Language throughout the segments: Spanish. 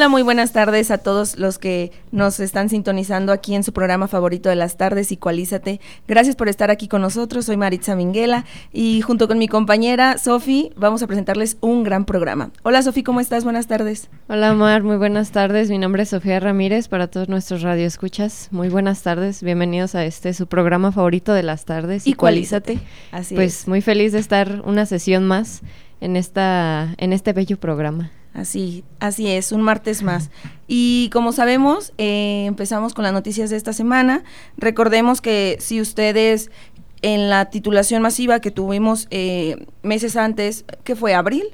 Hola, muy buenas tardes a todos los que nos están sintonizando aquí en su programa favorito de las tardes, Icualízate. Gracias por estar aquí con nosotros. Soy Maritza Minguela y junto con mi compañera Sofi vamos a presentarles un gran programa. Hola Sofi, ¿cómo estás? Buenas tardes. Hola Mar, muy buenas tardes. Mi nombre es Sofía Ramírez para todos nuestros radioescuchas. Muy buenas tardes. Bienvenidos a este su programa favorito de las tardes, Icualízate. Así pues muy feliz de estar una sesión más en esta en este bello programa. Así, así es, un martes más. Y como sabemos, eh, empezamos con las noticias de esta semana. Recordemos que si ustedes en la titulación masiva que tuvimos eh, meses antes, ¿qué fue? ¿Abril?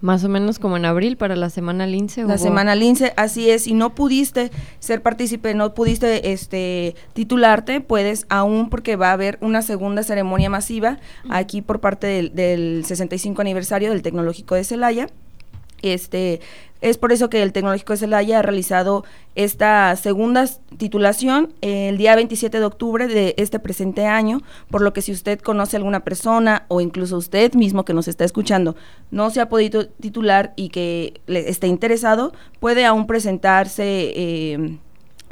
Más o menos como en abril para la semana Lince. La semana Lince, así es. Si no pudiste ser partícipe, no pudiste este, titularte, puedes aún porque va a haber una segunda ceremonia masiva aquí por parte del, del 65 aniversario del Tecnológico de Celaya. Este, es por eso que el Tecnológico de Celaya ha realizado esta segunda titulación el día 27 de octubre de este presente año, por lo que si usted conoce a alguna persona o incluso usted mismo que nos está escuchando no se ha podido titular y que le esté interesado, puede aún presentarse. Eh,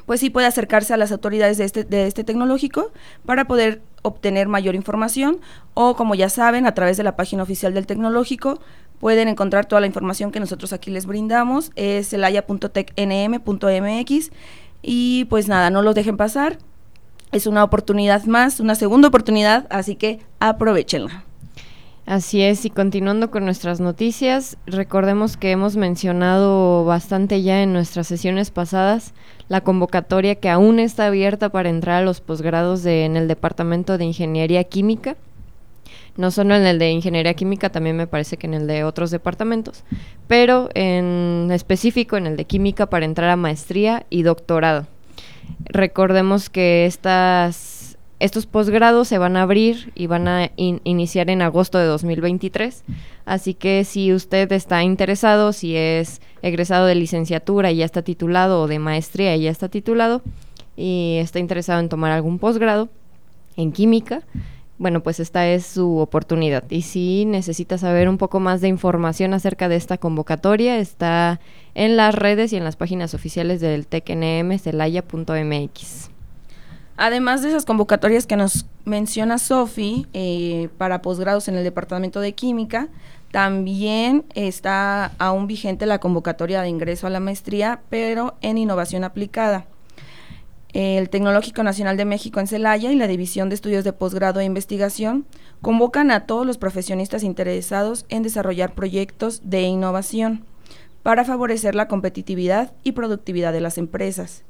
pues sí puede acercarse a las autoridades de este, de este tecnológico para poder obtener mayor información o como ya saben a través de la página oficial del tecnológico pueden encontrar toda la información que nosotros aquí les brindamos, es elaya.tecnm.mx y pues nada, no los dejen pasar, es una oportunidad más, una segunda oportunidad, así que aprovechenla. Así es, y continuando con nuestras noticias, recordemos que hemos mencionado bastante ya en nuestras sesiones pasadas la convocatoria que aún está abierta para entrar a los posgrados de, en el Departamento de Ingeniería Química no solo en el de ingeniería química, también me parece que en el de otros departamentos, pero en específico en el de química para entrar a maestría y doctorado. Recordemos que estas, estos posgrados se van a abrir y van a iniciar en agosto de 2023, así que si usted está interesado, si es egresado de licenciatura y ya está titulado o de maestría y ya está titulado y está interesado en tomar algún posgrado en química, bueno, pues esta es su oportunidad. Y si necesita saber un poco más de información acerca de esta convocatoria, está en las redes y en las páginas oficiales del TECNM, celaya.mx. Además de esas convocatorias que nos menciona Sofi eh, para posgrados en el Departamento de Química, también está aún vigente la convocatoria de ingreso a la maestría, pero en innovación aplicada el Tecnológico Nacional de México en Celaya y la División de Estudios de Posgrado e Investigación convocan a todos los profesionistas interesados en desarrollar proyectos de innovación para favorecer la competitividad y productividad de las empresas.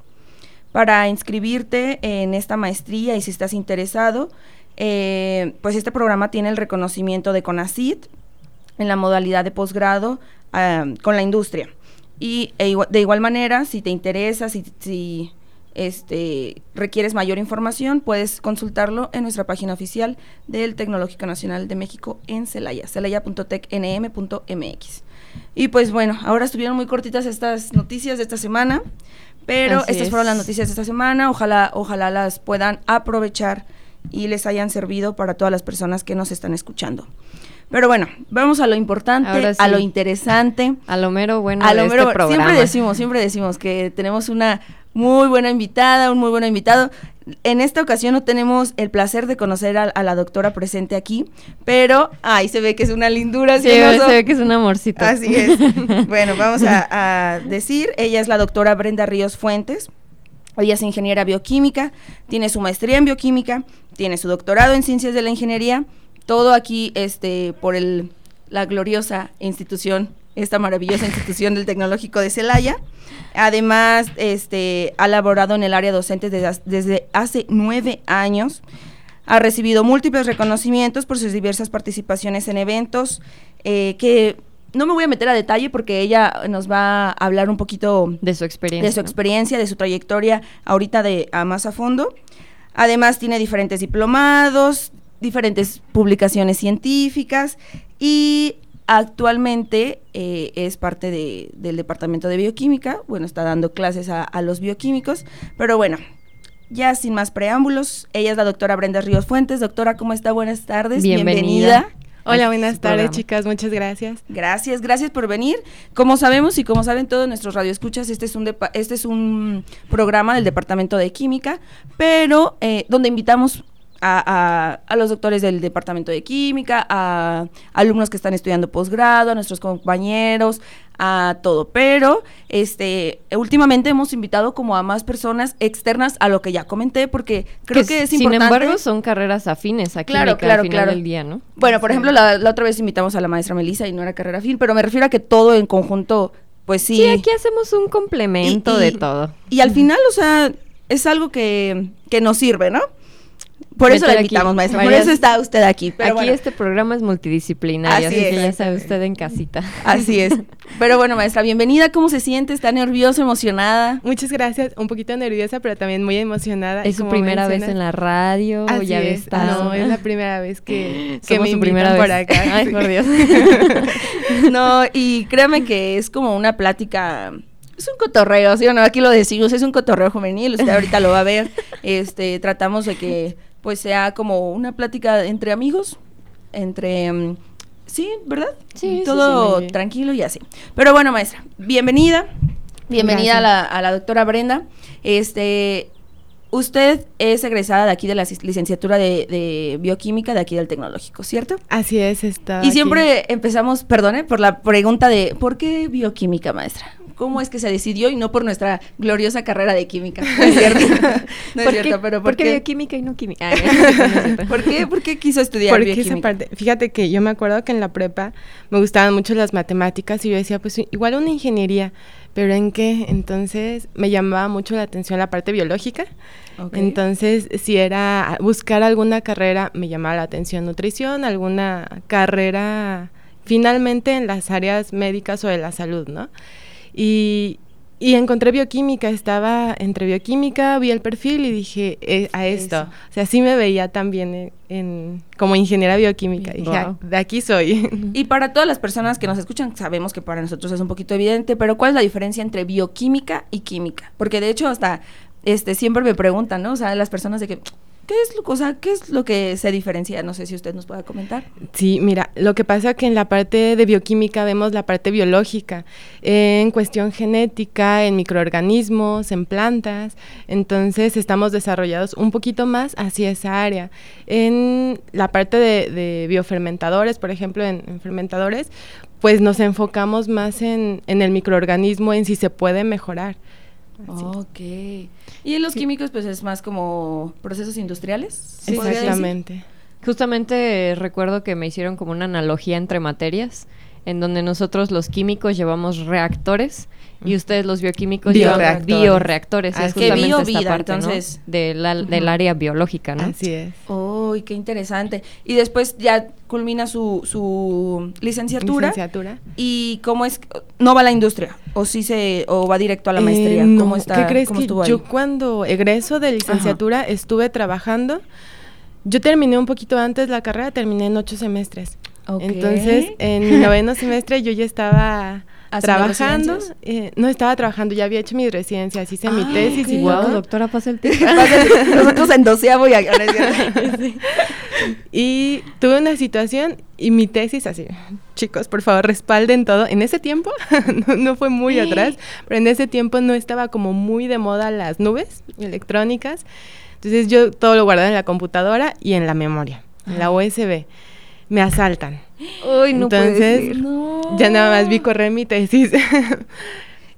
Para inscribirte en esta maestría y si estás interesado, eh, pues este programa tiene el reconocimiento de CONACIT en la modalidad de posgrado ah, con la industria. Y e de igual manera, si te interesa, si, si este, requieres mayor información, puedes consultarlo en nuestra página oficial del Tecnológico Nacional de México en Celaya, celaya.tecnm.mx. Y pues bueno, ahora estuvieron muy cortitas estas noticias de esta semana, pero estas fueron las noticias de esta semana, ojalá, ojalá las puedan aprovechar y les hayan servido para todas las personas que nos están escuchando. Pero bueno, vamos a lo importante, a lo interesante. A lo mero bueno a lo este programa. Siempre decimos, siempre decimos que tenemos una muy buena invitada, un muy buen invitado. En esta ocasión no tenemos el placer de conocer a, la doctora presente aquí, pero ahí se ve que es una lindura. Sí, se ve que es un amorcito. Así es. bueno, vamos a, decir, ella es la doctora Brenda Ríos Fuentes. Ella es ingeniera bioquímica, tiene su maestría en bioquímica, tiene su doctorado en ciencias de la ingeniería, todo aquí este, por el, la gloriosa institución esta maravillosa institución del Tecnológico de Celaya. Además, este, ha laborado en el área docente desde, hace nueve años. Ha recibido múltiples reconocimientos por sus diversas participaciones en eventos eh, que no me voy a meter a detalle porque ella nos va a hablar un poquito de su experiencia. De su experiencia, de su trayectoria ahorita de a más a fondo. Además tiene diferentes diplomados, diferentes publicaciones científicas y actualmente eh, es parte del departamento de bioquímica. Bueno, está dando clases a, los bioquímicos, pero bueno. Ya sin más preámbulos, ella es la doctora Brenda Ríos Fuentes. Doctora, ¿cómo está? Buenas tardes. Bienvenida. Hola, buenas tardes, chicas. Muchas gracias. Gracias, gracias por venir. Como sabemos y como saben todos nuestros radioescuchas, este es un este es un programa del Departamento de Química, pero eh, donde invitamos a, los doctores del departamento de química, a alumnos que están estudiando posgrado, a nuestros compañeros, a todo. Pero este últimamente hemos invitado como a más personas externas a lo que ya comenté, porque creo que, es sin importante. Sin embargo, son carreras afines aquí claro, claro, al final del día, ¿no? Bueno, por ejemplo, la, otra vez invitamos a la maestra Melissa y no era carrera afín, pero me refiero a que todo en conjunto, pues sí. Sí, aquí hacemos un complemento de todo. Y al final, o sea, es algo que, que nos sirve, ¿no? Por eso la invitamos, maestra. Por eso está usted aquí. aquí este programa es multidisciplinario, así, que ya sabe usted en casita. Así es. Pero bueno, maestra, bienvenida. ¿Cómo se siente? ¿Está nerviosa, emocionada? Muchas gracias. Un poquito nerviosa, pero también muy emocionada. ¿Es su primera vez en la radio? Así ya es. No, es la primera vez que, que me invitan por acá. Ay, por Dios. no, y créame que es como una plática es un cotorreo, ¿sí o no? Aquí lo decimos, es un cotorreo juvenil, usted ahorita lo va a ver. Este, tratamos de que pues sea como una plática entre amigos, entre... Mm, sí, ¿verdad? Sí. Todo tranquilo y así. Pero bueno, maestra, bienvenida. Bienvenida a la, a la, doctora Brenda. Este, usted es egresada de aquí de la licenciatura de, bioquímica de aquí del tecnológico, ¿cierto? Así es, está. Y siempre empezamos, perdone, por la pregunta de ¿por qué bioquímica, maestra? Cómo es que se decidió y no por nuestra gloriosa carrera de química. No es cierto, no es cierto pero ¿por, qué bioquímica y no química? ¿Por, qué, ¿Por qué quiso estudiar Porque bioquímica? Esa parte, fíjate que yo me acuerdo que en la prepa me gustaban mucho las matemáticas y yo decía, pues igual una ingeniería, pero ¿en qué? Entonces me llamaba mucho la atención la parte biológica. Entonces, si era buscar alguna carrera, me llamaba la atención nutrición, alguna carrera finalmente en las áreas médicas o de la salud, ¿no? Y, encontré bioquímica, estaba entre bioquímica, vi el perfil y dije eh, a esto. O sea, sí me veía también en, como ingeniera bioquímica. Dije, ah, de aquí soy. Y para todas las personas que nos escuchan, sabemos que para nosotros es un poquito evidente, pero ¿cuál es la diferencia entre bioquímica y química? Porque de hecho hasta este siempre me preguntan, ¿no? O sea, las personas de que ¿Qué es, lo, o ¿Qué es lo que se diferencia? No sé si usted nos pueda comentar. Sí, mira, lo que pasa es que en la parte de bioquímica vemos la parte biológica, en cuestión genética, en microorganismos, en plantas, entonces estamos desarrollados un poquito más hacia esa área. En la parte de, biofermentadores, por ejemplo, en, fermentadores, pues nos enfocamos más en, en el microorganismo, en si se puede mejorar. Ok. Y en los químicos, pues es más como procesos industriales. Exactamente. Justamente recuerdo que me hicieron como una analogía entre materias, en donde nosotros los químicos llevamos reactores y ustedes los bioquímicos bioreactores. bioreactores. es que bio vida, entonces. del área biológica, ¿no? Así es. Uy, qué interesante. Y después ya culmina su, su licenciatura. Licenciatura. ¿Y cómo es? ¿No va a la industria? ¿O sí se, o va directo a la maestría? Eh, ¿Cómo está? ¿Qué crees que yo cuando egreso de licenciatura estuve trabajando, yo terminé un poquito antes la carrera, terminé en ocho semestres. Entonces, en mi noveno semestre yo ya estaba trabajando. Eh, no estaba trabajando, ya había hecho mi residencia, así hice mi tesis y wow, doctora, pasa el tiempo. Nosotros en doceavo y Y tuve una situación y mi tesis así, chicos, por favor, respalden todo. En ese tiempo, no, fue muy atrás, pero en ese tiempo no estaba como muy de moda las nubes electrónicas. Entonces yo todo lo guardaba en la computadora y en la memoria, en la USB. Me asaltan. Uy, no Entonces, ya nada más vi correr mi tesis.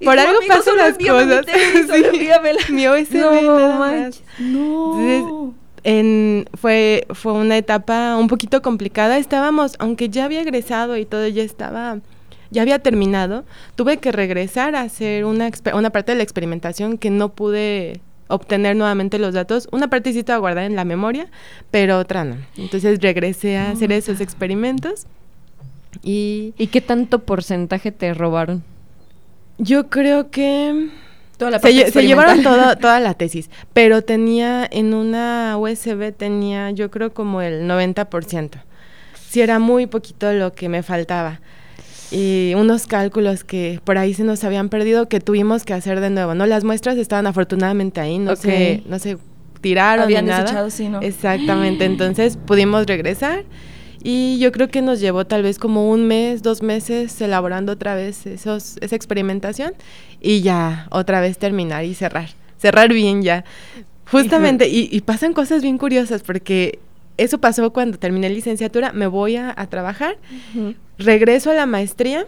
Por algo pasan las cosas. Mi USB. No, no. en, fue, fue una etapa un poquito complicada. Estábamos, aunque ya había egresado y todo ya estaba, ya había terminado, tuve que regresar a hacer una, una parte de la experimentación que no pude obtener nuevamente los datos. Una parte sí estaba guardada en la memoria, pero otra no. Entonces regresé a hacer esos experimentos ¿Y, ¿Y qué tanto porcentaje te robaron? Yo creo que se, llevaron toda la tesis, pero tenía en una USB, tenía yo creo como el 90%. Sí era muy poquito lo que me faltaba. Y unos cálculos que por ahí se nos habían perdido que tuvimos que hacer de nuevo, ¿no? Las muestras estaban afortunadamente ahí, no se no se tiraron Habían ni nada. sí, ¿no? Exactamente, entonces pudimos regresar y yo creo que nos llevó tal vez como un mes, dos meses elaborando otra vez esos, esa experimentación y ya otra vez terminar y cerrar. Cerrar bien ya. Justamente, y, pasan cosas bien curiosas porque eso pasó cuando terminé licenciatura, me voy a, trabajar, regreso a la maestría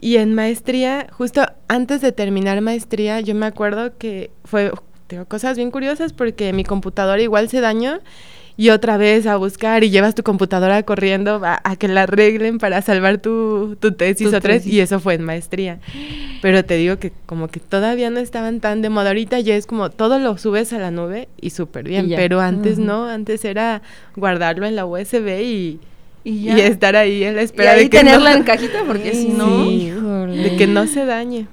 y en maestría, justo antes de terminar maestría, yo me acuerdo que fue, tengo cosas bien curiosas porque mi computadora igual se dañó y otra vez a buscar y llevas tu computadora corriendo a, que la arreglen para salvar tu, tu tesis o tres y eso fue en maestría. Pero te digo que como que todavía no estaban tan de moda. Ahorita ya es como todo lo subes a la nube y súper bien, pero antes no, antes era guardarlo en la USB y... Y, estar ahí en la espera de que tenerla en cajita porque si no de que no se dañe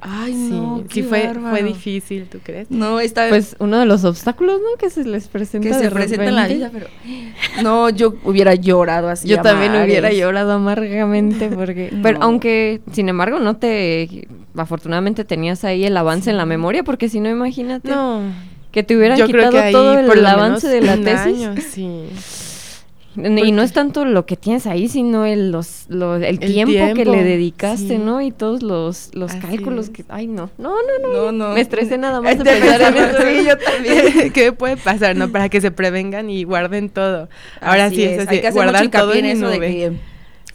Ay, no, sí fue, fue difícil, ¿tú crees? No, está Pues uno de los obstáculos, ¿no? Que se les presenta Que se presenta en la vida, pero... No, yo hubiera llorado así Yo también hubiera llorado amargamente porque... Pero aunque, sin embargo, no te... Afortunadamente tenías ahí el avance en la memoria porque si no, imagínate... No. Que te hubieran quitado todo el, avance de la tesis. sí. Y no es tanto lo que tienes ahí, sino el, los, el, tiempo, que le dedicaste, ¿no? Y todos los, los cálculos que... Ay, no. No, no, no. Me estresé nada más de pensar en eso. Sí, yo también. ¿Qué puede pasar, no? Para que se prevengan y guarden todo. Ahora sí, es, así, Hay que guardar todo en, eso de que,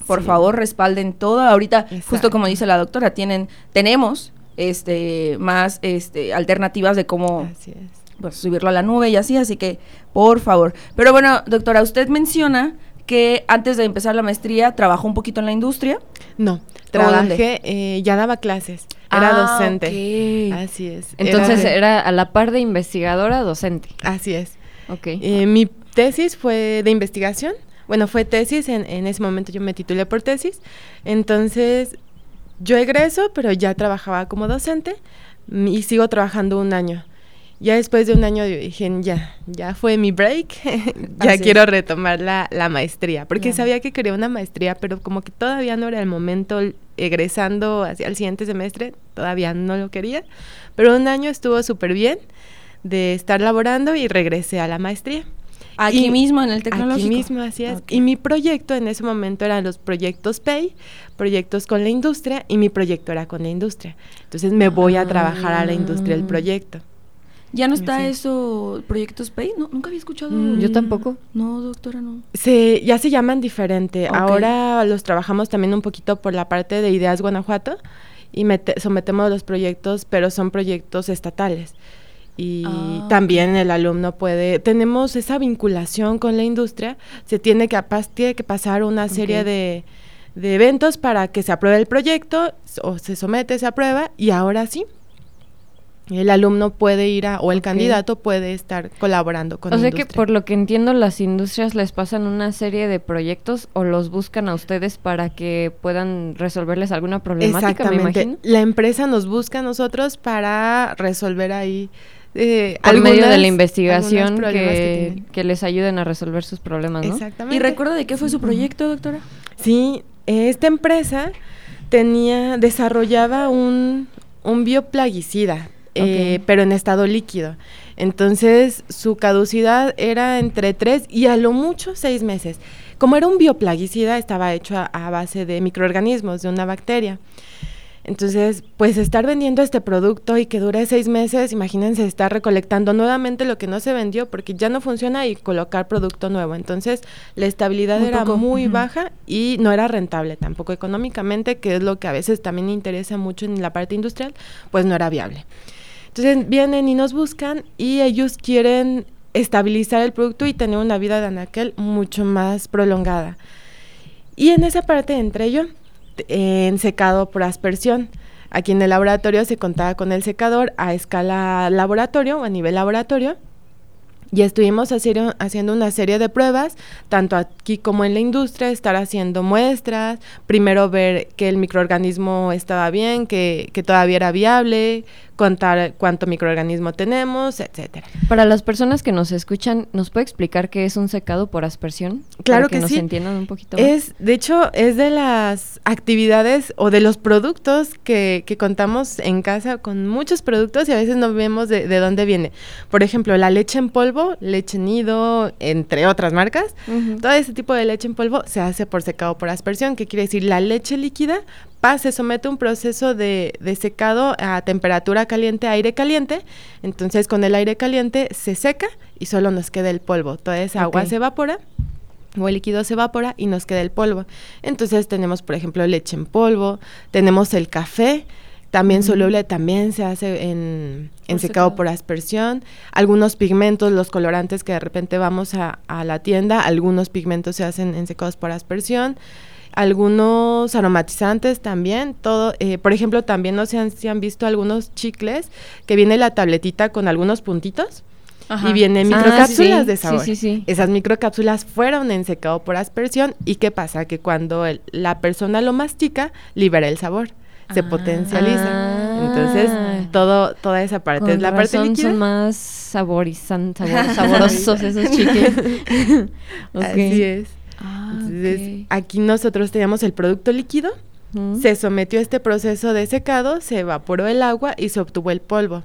por favor, respalden todo. Ahorita, justo como dice la doctora, tienen, tenemos este más este alternativas de cómo así es pues, subirlo a la nube y así, así que por favor. Pero bueno, doctora, usted menciona que antes de empezar la maestría trabajó un poquito en la industria. No, trabajé, eh, ya daba clases, era ah, docente. Así es. Entonces era, a la par de investigadora, docente. Así es. Ok. Eh, mi tesis fue de investigación. Bueno, fue tesis, en, en ese momento yo me titulé por tesis. Entonces, yo egreso, pero ya trabajaba como docente y sigo trabajando un año. Ya después de un año dije, ya, ya fue mi break, ya quiero retomar la, la maestría, porque sabía que quería una maestría, pero como que todavía no era el momento, egresando hacia el siguiente semestre, todavía no lo quería, pero un año estuvo súper bien de estar laborando y regresé a la maestría. Aquí mismo en el tecnológico. Aquí mismo, así es. Y mi proyecto en ese momento eran los proyectos PAY, proyectos con la industria, y mi proyecto era con la industria. Entonces me voy a trabajar a la industria del ah. proyecto. ¿Ya no está eso, Proyectos Pay? No, nunca había escuchado. Mm, yo tampoco. No, doctora, no. Se, ya se llaman diferente. Ahora los trabajamos también un poquito por la parte de Ideas Guanajuato y sometemos los proyectos, pero son proyectos estatales. Y ah, también el alumno puede, tenemos esa vinculación con la industria, se tiene que, tiene que pasar una serie de, de eventos para que se apruebe el proyecto o se somete, se aprueba y ahora sí, el alumno puede ir a, o el candidato puede estar colaborando con O sea que por lo que entiendo las industrias les pasan una serie de proyectos o los buscan a ustedes para que puedan resolverles alguna problemática, Exactamente. La empresa nos busca a nosotros para resolver ahí eh, por medio de la investigación que, que, les ayuden a resolver sus problemas, ¿no? Exactamente. ¿Y recuerda de qué fue su proyecto, doctora? Sí, esta empresa tenía, desarrollaba un, un bioplaguicida eh, pero en estado líquido. Entonces su caducidad era entre tres y a lo mucho seis meses. Como era un bioplaguicida, estaba hecho a, base de microorganismos, de una bacteria. Entonces, pues estar vendiendo este producto y que dure seis meses, imagínense estar recolectando nuevamente lo que no se vendió porque ya no funciona y colocar producto nuevo. Entonces, la estabilidad era muy baja y no era rentable tampoco económicamente, que es lo que a veces también interesa mucho en la parte industrial, pues no era viable. Entonces vienen y nos buscan y ellos quieren estabilizar el producto y tener una vida de anaquel mucho más prolongada. Y en esa parte entre yo, en secado por aspersión. Aquí en el laboratorio se contaba con el secador a escala laboratorio o a nivel laboratorio y estuvimos haciendo una serie de pruebas, tanto aquí como en la industria, estar haciendo muestras, primero ver que el microorganismo estaba bien, que, que todavía era viable, contar cuánto microorganismo tenemos, etcétera. Para las personas que nos escuchan, ¿nos puede explicar qué es un secado por aspersión? Claro para que, que nos sí. entiendan un poquito más. Es, de hecho, es de las actividades o de los productos que, que contamos en casa con muchos productos y a veces no vemos de, de, dónde viene. Por ejemplo, la leche en polvo, leche nido, entre otras marcas. Ujú. Todo ese tipo de leche en polvo se hace por secado por aspersión, que quiere decir la leche líquida se somete a un proceso de, de secado a temperatura caliente, aire caliente. Entonces, con el aire caliente se seca y solo nos queda el polvo. Toda esa agua se evapora o el líquido se evapora y nos queda el polvo. Entonces tenemos, por ejemplo, leche en polvo, tenemos el café, también soluble, también se hace en, en Por secado secado. por aspersión. Algunos pigmentos, los colorantes que de repente vamos a, a la tienda, algunos pigmentos se hacen en secados por aspersión. Algunos aromatizantes también, todo, eh, por ejemplo, también no sé han- si han visto algunos chicles que viene la tabletita con algunos puntitos Ajá. y vienen Ah, microcápsulas sí, de sabor. sí, sí. Esas microcápsulas fueron en secado por aspersión y ¿qué pasa? Que cuando el- la persona lo mastica, libera el sabor, se Ah. potencializa. Ah. Entonces, todo, toda esa parte Con es la parte razón líquida. son más saborizan, sabor- saborosos esos chicles. Ok. Así es. Ah, Entonces, aquí nosotros teníamos el producto líquido, se sometió a este proceso de secado, se evaporó el agua y se obtuvo el polvo.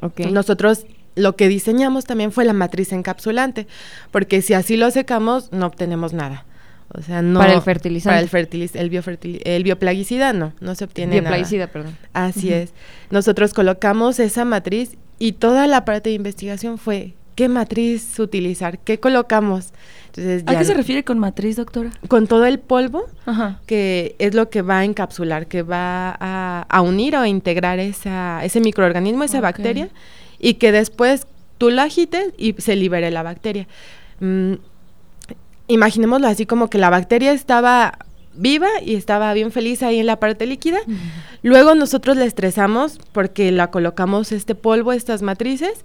Ok. Nosotros lo que diseñamos también fue la matriz encapsulante, porque si así lo secamos no obtenemos nada. O sea, no Para el fertilizante. Para el fertiliz el, el bioplaguicida no, no se obtiene nada. Bioplaguicida, perdón. Así es. Nosotros colocamos esa matriz y toda la parte de investigación fue qué matriz utilizar, qué colocamos. Entonces, ¿A qué se refiere con matriz, doctora? con todo el polvo Ajá. que es lo que va a encapsular, que va a, a unir o a integrar esa, ese microorganismo, esa Ok. bacteria, y que después tú la agites y se libere la bacteria. Mm, imaginémoslo así como que la bacteria estaba viva y estaba bien feliz ahí en la parte líquida. Luego nosotros la estresamos porque la colocamos este polvo, estas matrices,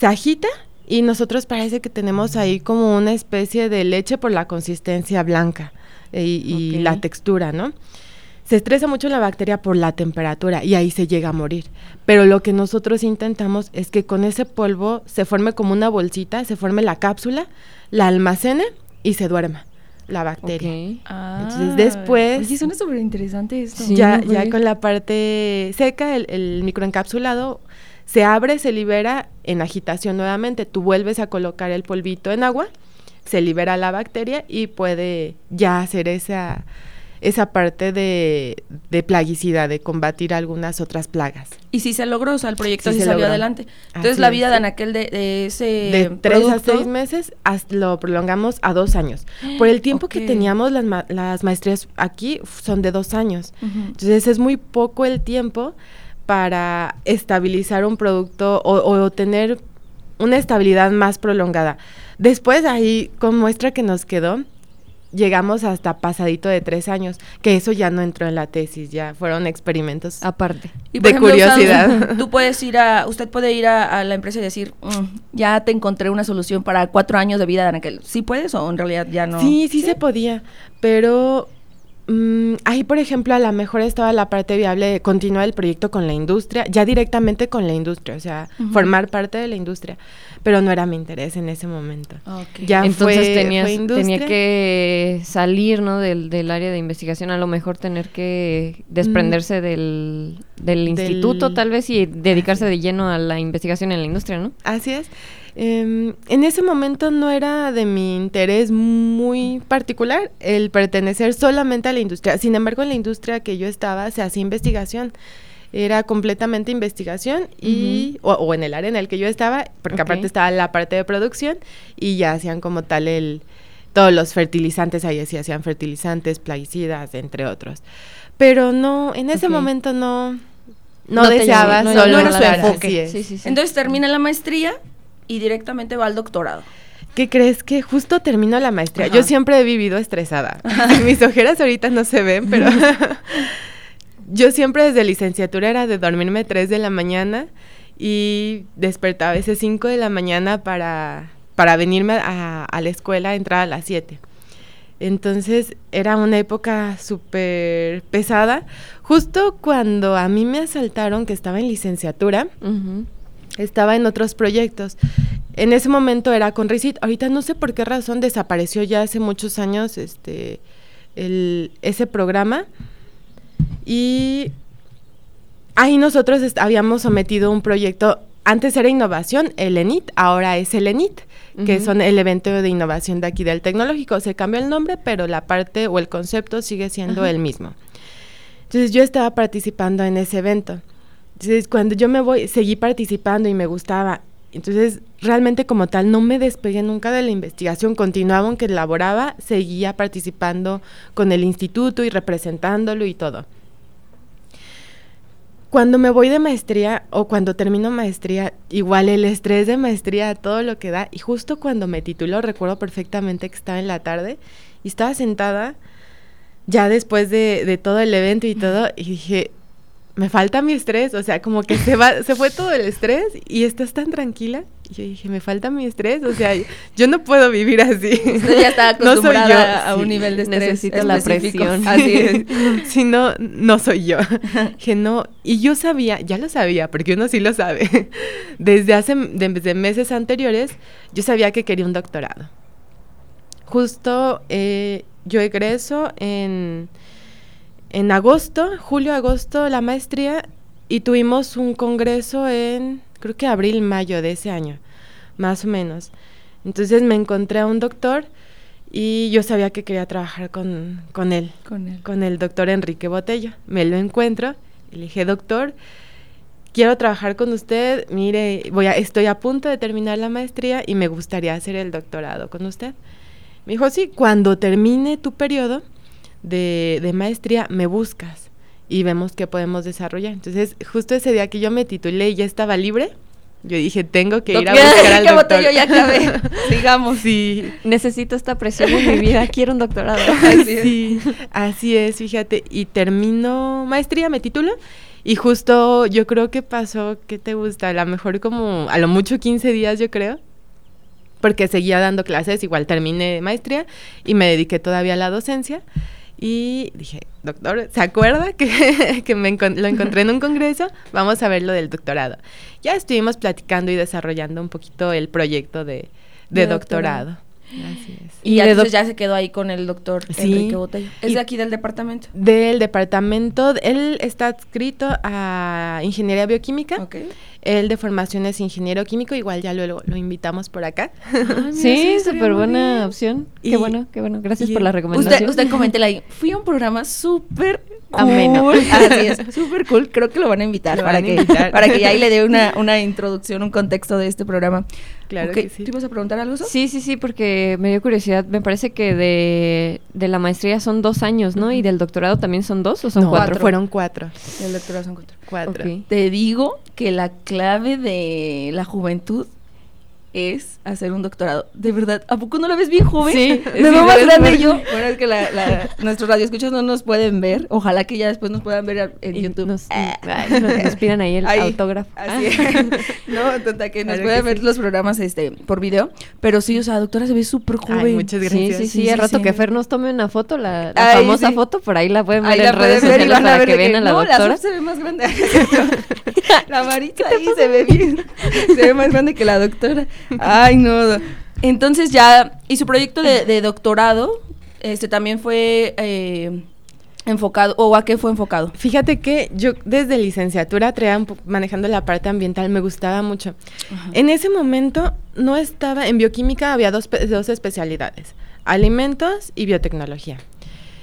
se agita y nosotros parece que tenemos ahí como una especie de leche por la consistencia blanca eh, y, la textura, ¿no? Se estresa mucho la bacteria por la temperatura y ahí se llega a morir. Pero lo que nosotros intentamos es que con ese polvo se forme como una bolsita, se forme la cápsula, la almacene y se duerma la bacteria. Ok. Ah, Entonces, después- Oye, suena súper interesante esto. Sí. ya, ya con la parte seca, el, el microencapsulado se abre, se libera en agitación nuevamente. Tú vuelves a colocar el polvito en agua, se libera la bacteria y puede ya hacer esa, esa parte de, de plaguicida, de combatir algunas otras plagas. Y si se logró, o sea, el proyecto Sí sí, se salió logró. adelante. Entonces, Así la vida de Anaquel de, de ese de tres a seis meses hasta lo prolongamos a dos años. Por el tiempo que teníamos las, ma- las maestrías aquí son de dos años. Entonces es muy poco el tiempo para estabilizar un producto o, o tener una estabilidad más prolongada. Después ahí con muestra que nos quedó, llegamos hasta pasadito de tres años, que eso ya no entró en la tesis, ya fueron experimentos. Aparte. Y de ejemplo, curiosidad. usted- tú puedes ir a, usted puede ir a, a la empresa y decir, "Mm, ya te encontré una solución para cuatro años de vida de Anaquel. ¿Sí puedes o en realidad ya no? Sí, sí, se podía, pero mm, ahí, por ejemplo, a lo mejor estaba la parte viable de continuar el proyecto con la industria, ya directamente con la industria, o sea, formar parte de la industria, pero no era mi interés en ese momento. Ok. Ya Entonces fue- tenías, fue industria. tenía que salir ¿no? del, del área de investigación, a lo mejor tener que desprenderse del, del instituto tal vez y dedicarse de lleno a la investigación en la industria, ¿no? Así es. Em, en ese momento no era de mi interés muy particular el pertenecer solamente a la industria. Sin embargo, en la industria que yo estaba se hacía investigación. Era completamente investigación y o, o en el área en el que yo estaba, porque aparte estaba la parte de producción y ya hacían como tal el todos los fertilizantes ahí sí hacían fertilizantes, plaguicidas, entre otros. Pero no, en ese momento no no, deseaba no solo era su enfoque. así es. Sí, sí, sí. Entonces termina la maestría y directamente va al doctorado. ¿Qué crees? Que justo termino la maestría. Ajá. Yo siempre he vivido estresada. Mis ojeras ahorita no se ven, pero yo siempre desde licenciatura era de dormirme 3 de la mañana y despertaba a veces 5 de la mañana para, para venirme a, a la escuela, entrar a las 7. Entonces era una época súper pesada. Justo cuando a mí me asaltaron, que estaba en licenciatura, estaba en otros proyectos. En ese momento era con RICIT. Ahorita no sé por qué razón desapareció ya hace muchos años este, ese programa. Y ahí nosotros habíamos sometido un proyecto. Antes era innovación, el ENIT, ahora es el ENIT que son el evento de innovación de aquí del tecnológico. Se cambió el nombre, pero la parte o el concepto sigue siendo el mismo. Entonces yo estaba participando en ese evento. Entonces cuando yo me voy, seguí participando y me gustaba. Entonces realmente como tal no me despegué nunca de la investigación, continuaba aunque elaboraba, seguía participando con el instituto y representándolo y todo. Cuando me voy de maestría o cuando termino maestría, igual el estrés de maestría, todo lo que da. Y justo cuando me titulo, recuerdo perfectamente que estaba en la tarde y estaba sentada ya después de, de todo el evento y todo, y dije, me falta mi estrés, o sea, como que se va, se fue todo el estrés y estás tan tranquila. Y yo dije, me falta mi estrés, o sea, yo no puedo vivir así. Usted ya está acostumbrada no soy yo. a un nivel de estrés. Necesito la presión. Así es. si no, no soy yo. que no, y yo sabía, ya lo sabía, porque uno sí lo sabe. Desde hace, desde meses anteriores, yo sabía que quería un doctorado. Justo eh, yo egreso en en agosto, julio-agosto, la maestría y tuvimos un congreso en, creo que abril, mayo de ese año, más o menos. Entonces me encontré a un doctor y yo sabía que quería trabajar con, con él, con él, con el doctor Enrique Botello. Me lo encuentro y le dije, doctor, quiero trabajar con usted, mire, voy a, estoy a punto de terminar la maestría y me gustaría hacer el doctorado con usted. Me dijo, sí, cuando termine tu periodo, de, maestría, me buscas y vemos qué podemos desarrollar. Entonces, justo ese día que yo me titulé y ya estaba libre, yo dije, tengo que ir a buscar al doctor. Yo ya acabé. Sigamos. Sí. Necesito esta presión en mi vida, quiero un doctorado. Así sí, así es, fíjate. Y termino maestría, me titulo. Y justo yo creo que pasó, ¿qué te gusta? A lo mejor como, a lo mucho 15 días, yo creo. Porque seguía dando clases, igual terminé maestría y me dediqué todavía a la docencia. Y dije, doctor, ¿se acuerda que, que me lo encontré en un congreso? Vamos a ver lo del doctorado. Ya estuvimos platicando y desarrollando un poquito el proyecto de, de, doctorado. Así es. Y, entonces ya se quedó ahí con el doctor Enrique Botello. ¿Es de aquí del departamento? Del departamento. Él está adscrito a Ingeniería Bioquímica. Okay. Él de formación es ingeniero químico, igual ya luego lo invitamos por acá. sí, súper buena opción. qué bueno, qué bueno. Gracias por la recomendación. Usted, usted coméntela ahí. Fui a un programa súper Ameno. Así es, súper cool. Creo que lo van a invitar, para, que, para que ahí le dé una, una introducción, un contexto de este programa. Claro que sí. ¿Te ibas a preguntar algo? Sí, sí, sí, porque me dio curiosidad. Me parece que de, de la maestría son dos años, ¿no? Y del doctorado también son dos o son cuatro. Fueron cuatro. Del doctorado son cuatro. Cuatro. Te digo que la clave de la juventud es hacer un doctorado. De verdad, ¿a poco no la ves bien joven? Sí. Me veo más grande yo. Bueno, es que la, la, nuestros radioescuchas no nos pueden ver. Ojalá que ya después nos puedan ver en YouTube. Nos, nos, pidan ahí el autógrafo. Así ah. No, tonta, que nos puedan ver los programas este por video. Pero sí, o sea, doctora se ve súper joven. muchas gracias. Sí, sí, sí. al rato que Fer nos tome una foto, la, famosa foto, por ahí la pueden ver en redes sociales para que vean a la doctora. La se ve más grande. La varita ahí se ve bien. Se ve más grande que la doctora. Ay, no. Entonces ya, y su proyecto de, doctorado, este también fue eh, enfocado, o a qué fue enfocado. Fíjate que yo desde licenciatura traía manejando la parte ambiental, me gustaba mucho. En ese momento no estaba, en bioquímica había dos, dos especialidades, alimentos y biotecnología.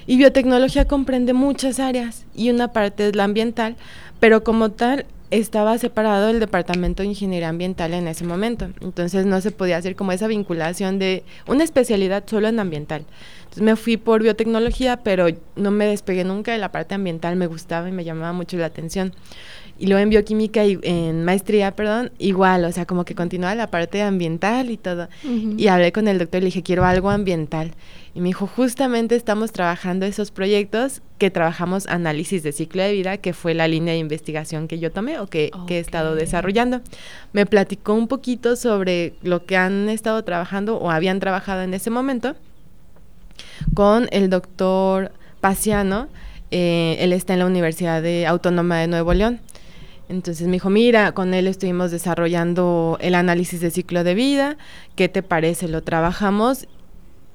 Y biotecnología comprende muchas áreas y una parte es la ambiental, pero como tal estaba separado el departamento de ingeniería ambiental en ese momento. Entonces no se podía hacer como esa vinculación de una especialidad solo en ambiental. Entonces me fui por biotecnología, pero no me despegué nunca de la parte ambiental, me gustaba y me llamaba mucho la atención. Y luego en bioquímica y en maestría, perdón, igual, o sea, como que continuaba la parte ambiental y todo. Y hablé con el doctor y le dije, quiero algo ambiental. Y me dijo, justamente estamos trabajando esos proyectos que trabajamos análisis de ciclo de vida, que fue la línea de investigación que yo tomé o que, que he estado desarrollando. Me platicó un poquito sobre lo que han estado trabajando o habían trabajado en ese momento con el doctor Paciano. Eh, él está en la Universidad de Autónoma de Nuevo León. Entonces me dijo, mira, con él estuvimos desarrollando el análisis de ciclo de vida, ¿qué te parece? Lo trabajamos,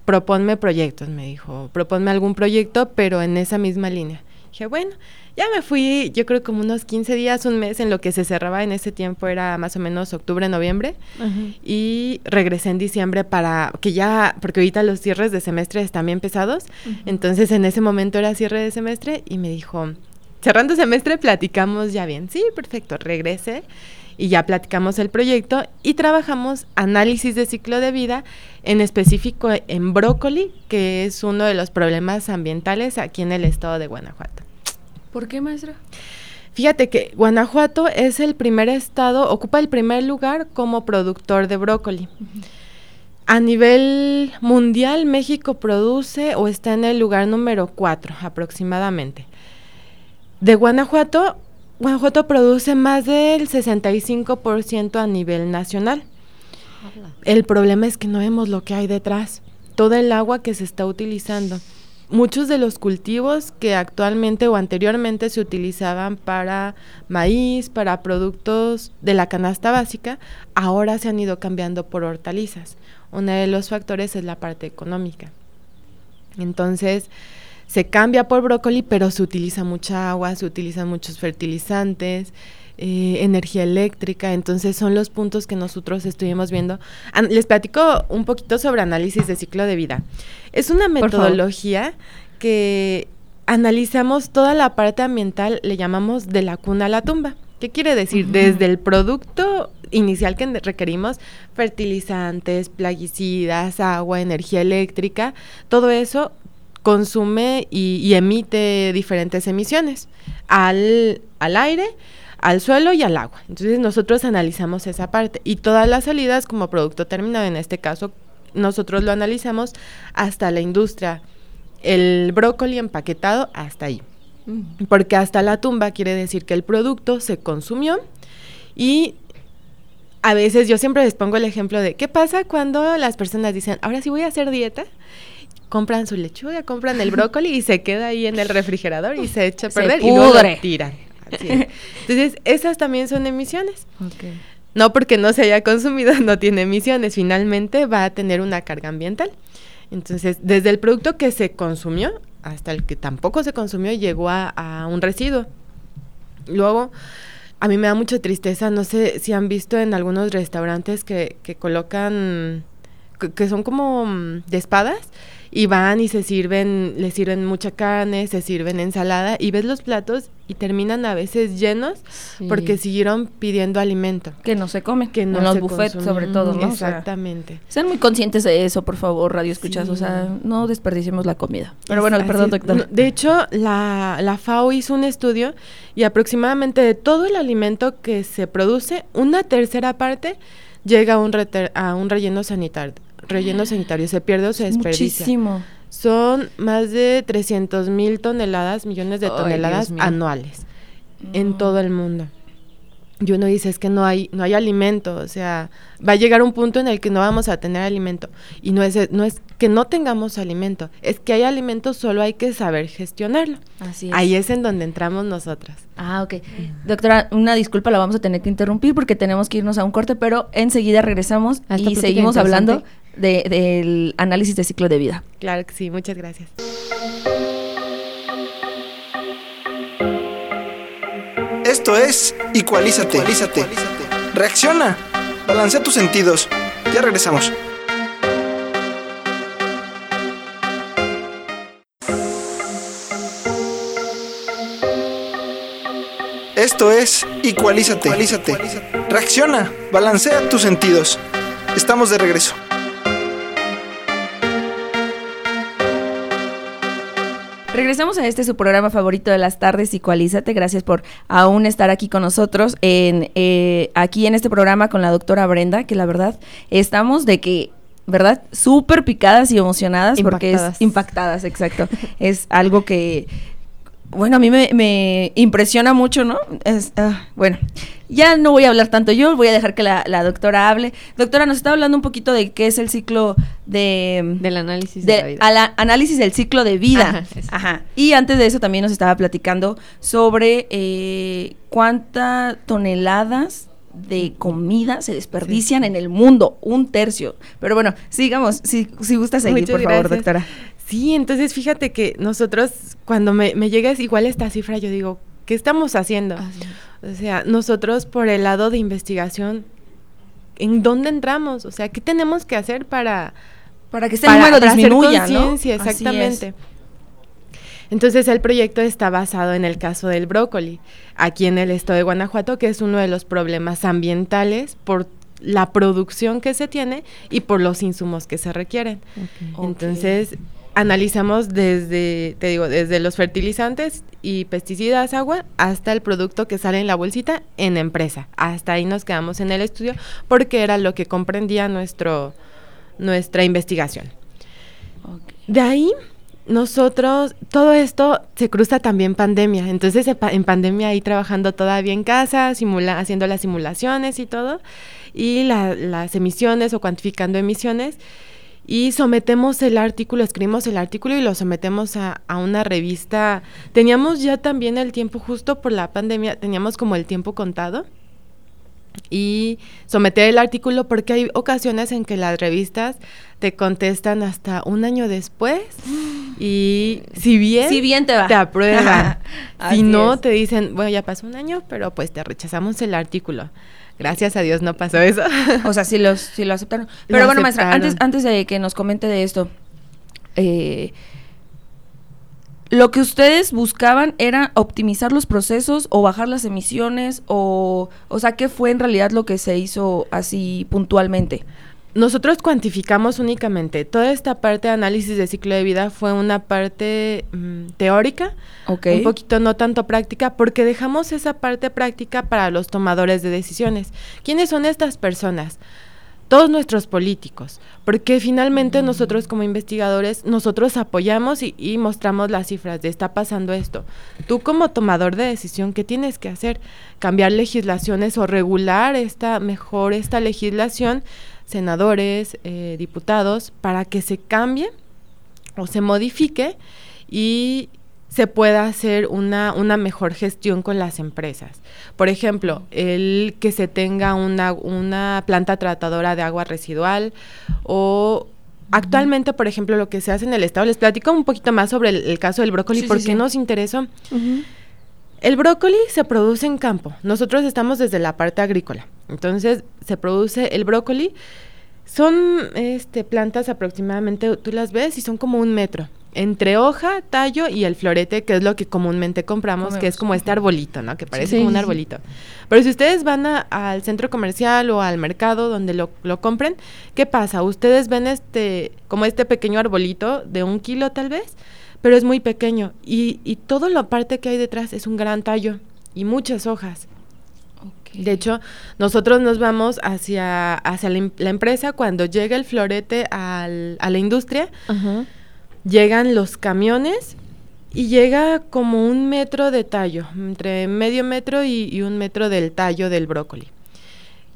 proponme proyectos, me dijo, proponme algún proyecto, pero en esa misma línea. Dije, bueno, ya me fui, yo creo como unos 15 días, un mes en lo que se cerraba en ese tiempo, era más o menos octubre, noviembre, y regresé en diciembre para que ya, porque ahorita los cierres de semestre están bien pesados, entonces en ese momento era cierre de semestre y me dijo, cerrando semestre platicamos ya bien, sí, perfecto, regrese y ya platicamos el proyecto y trabajamos análisis de ciclo de vida, en específico en brócoli, que es uno de los problemas ambientales aquí en el estado de Guanajuato. ¿Por qué, maestra? Fíjate que Guanajuato es el primer estado, ocupa el primer lugar como productor de brócoli. A nivel mundial, México produce o está en el lugar número 4 aproximadamente. De Guanajuato, Guanajuato produce más del 65% a nivel nacional. El problema es que no vemos lo que hay detrás, todo el agua que se está utilizando muchos de los cultivos que actualmente o anteriormente se utilizaban para maíz, para productos de la canasta básica, ahora se han ido cambiando por hortalizas. Uno de los factores es la parte económica. Entonces, se cambia por brócoli, pero se utiliza mucha agua, se utilizan muchos fertilizantes, eh, energía eléctrica, entonces son los puntos que nosotros estuvimos viendo. les platico un poquito sobre análisis de ciclo de vida. Es una metodología que analizamos toda la parte ambiental, le llamamos de la cuna a la tumba. ¿Qué quiere decir? Desde el producto inicial que requerimos, fertilizantes, plaguicidas, agua, energía eléctrica, todo eso consume y, emite diferentes emisiones al, al aire, al suelo y al agua. Entonces nosotros analizamos esa parte y todas las salidas como producto terminado, en este caso nosotros lo analizamos hasta la industria, el brócoli empaquetado hasta ahí. Mm. Porque hasta la tumba quiere decir que el producto se consumió y a veces yo siempre les pongo el ejemplo de qué pasa cuando las personas dicen, ahora sí voy a hacer dieta compran su lechuga, compran el brócoli y se queda ahí en el refrigerador y se echa a perder y luego lo tiran. Entonces, esas también son emisiones. No porque no se haya consumido, no tiene emisiones. Finalmente va a tener una carga ambiental. Entonces, desde el producto que se consumió hasta el que tampoco se consumió, llegó a, un residuo. Luego, a mí me da mucha tristeza, no sé si han visto en algunos restaurantes que, que colocan, que, son como mm, de espadas, y van y se sirven, les sirven mucha carne, se sirven ensalada y ves los platos y terminan a veces llenos porque siguieron pidiendo alimento. Que no se come, que no en los buffets sobre todo, ¿no? Exactamente. sean muy conscientes de eso, por favor, radio escuchas, o sea, no desperdiciemos la comida. Pero bueno, perdón, doctor. De hecho, la, la FAO hizo un estudio y aproximadamente de todo el alimento que se produce, una tercera parte llega a un, a un relleno sanitario relleno sanitario, se pierde o se desperdicia. Muchísimo. Son más de 300 mil toneladas, millones de toneladas anuales en todo el mundo. Y uno dice, es que no hay, no hay alimento, o sea, va a llegar un punto en el que no vamos a tener alimento. Y no es, no es que no tengamos alimento, es que hay alimento, solo hay que saber gestionarlo. Así es. Ahí es en donde entramos nosotras. Ah, ok. Doctora, una disculpa, la vamos a tener que interrumpir porque tenemos que irnos a un corte, pero enseguida regresamos y seguimos hablando del análisis de ciclo de vida. Claro que sí, muchas gracias. Esto es Ecualízate. Ecualízate. Reacciona. Balancea tus sentidos. Ya regresamos. Esto es Ecualízate. Ecualízate. Reacciona. Balancea tus sentidos. Estamos de regreso. Regresamos a este su programa favorito de las tardes, Psicoalízate. Gracias por aún estar aquí con nosotros, en, eh, aquí en este programa con la doctora Brenda, que la verdad estamos de que ¿verdad? Súper picadas y emocionadas porque es impactadas, exacto. es algo que, bueno, a mí me, impresiona mucho, ¿no? Es, ah, bueno, ya no voy a hablar tanto yo, voy a dejar que la, doctora hable. Doctora, nos está hablando un poquito de qué es el ciclo de... Del análisis de, la vida. análisis del ciclo de vida. Ajá, Y antes de eso también nos estaba platicando sobre eh, cuántas toneladas de comida se desperdician en el mundo, un tercio. Pero bueno, sigamos, si, si gusta seguir, por favor, doctora. Sí, entonces fíjate que nosotros, cuando me, me llega igual esta cifra, yo digo, ¿qué estamos haciendo? O sea, nosotros por el lado de investigación, ¿en dónde entramos? O sea, ¿qué tenemos que hacer para... Para que este número disminuya, ¿no? exactamente. Entonces el proyecto está basado en el caso del brócoli, aquí en el estado de Guanajuato, que es uno de los problemas ambientales por la producción que se tiene y por los insumos que se requieren. Entonces, analizamos desde, te digo, desde los fertilizantes y pesticidas, agua, hasta el producto que sale en la bolsita en empresa. Hasta ahí nos quedamos en el estudio porque era lo que comprendía nuestro, nuestra investigación. De ahí nosotros, todo esto se cruza también pandemia. Entonces, en pandemia ahí trabajando todavía en casa, simula haciendo las simulaciones y todo, y las emisiones o cuantificando emisiones. Y sometemos el artículo, escribimos el artículo y lo sometemos a, a una revista. Teníamos ya también el tiempo justo por la pandemia, teníamos como el tiempo contado y someter el artículo porque hay ocasiones en que las revistas te contestan hasta un año después y si bien, si bien te, va. te aprueban, si no te dicen, bueno, ya pasó un año, pero pues te rechazamos el artículo. Gracias a Dios no pasó eso. o sea, sí, los, sí lo aceptaron. Pero bueno, maestra, antes, antes de que nos comente de esto, eh, lo que ustedes buscaban era optimizar los procesos o bajar las emisiones o, o sea, ¿qué fue en realidad lo que se hizo así puntualmente? Nosotros cuantificamos únicamente. Toda esta parte de análisis de ciclo de vida fue una parte mm, teórica, un poquito no tanto práctica, porque dejamos esa parte práctica para los tomadores de decisiones. ¿Quiénes son estas personas? todos nuestros políticos, porque finalmente nosotros como investigadores, nosotros apoyamos y, mostramos las cifras de está pasando esto. Tú como tomador de decisión, ¿qué tienes que hacer? Cambiar legislaciones o regular esta, mejor esta legislación, senadores, eh, diputados, para que se cambie o se modifique y se pueda hacer una, una mejor gestión con las empresas. Por ejemplo, el que se tenga una, una planta tratadora de agua residual o Actualmente, por ejemplo, lo que se hace en el Estado, les platico un poquito más sobre el, caso del brócoli, porque nos interesó. El brócoli se produce en campo. Nosotros estamos desde la parte agrícola. Entonces, se produce el brócoli. Son este, plantas aproximadamente, tú las ves y son como un metro entre hoja, tallo y el florete, que es lo que comúnmente compramos, que es como este arbolito, ¿no? Que parece como un arbolito. Pero si ustedes van al centro comercial o al mercado donde lo, lo, compren, ¿qué pasa? Ustedes ven este, como este pequeño arbolito de un kilo tal vez, pero es muy pequeño. Y, y toda la parte que hay detrás es un gran tallo y muchas hojas. De hecho, nosotros nos vamos hacia, hacia la, la empresa cuando llega el florete al, a la industria. Llegan los camiones y llega como un metro de tallo, entre medio metro y, un metro del tallo del brócoli.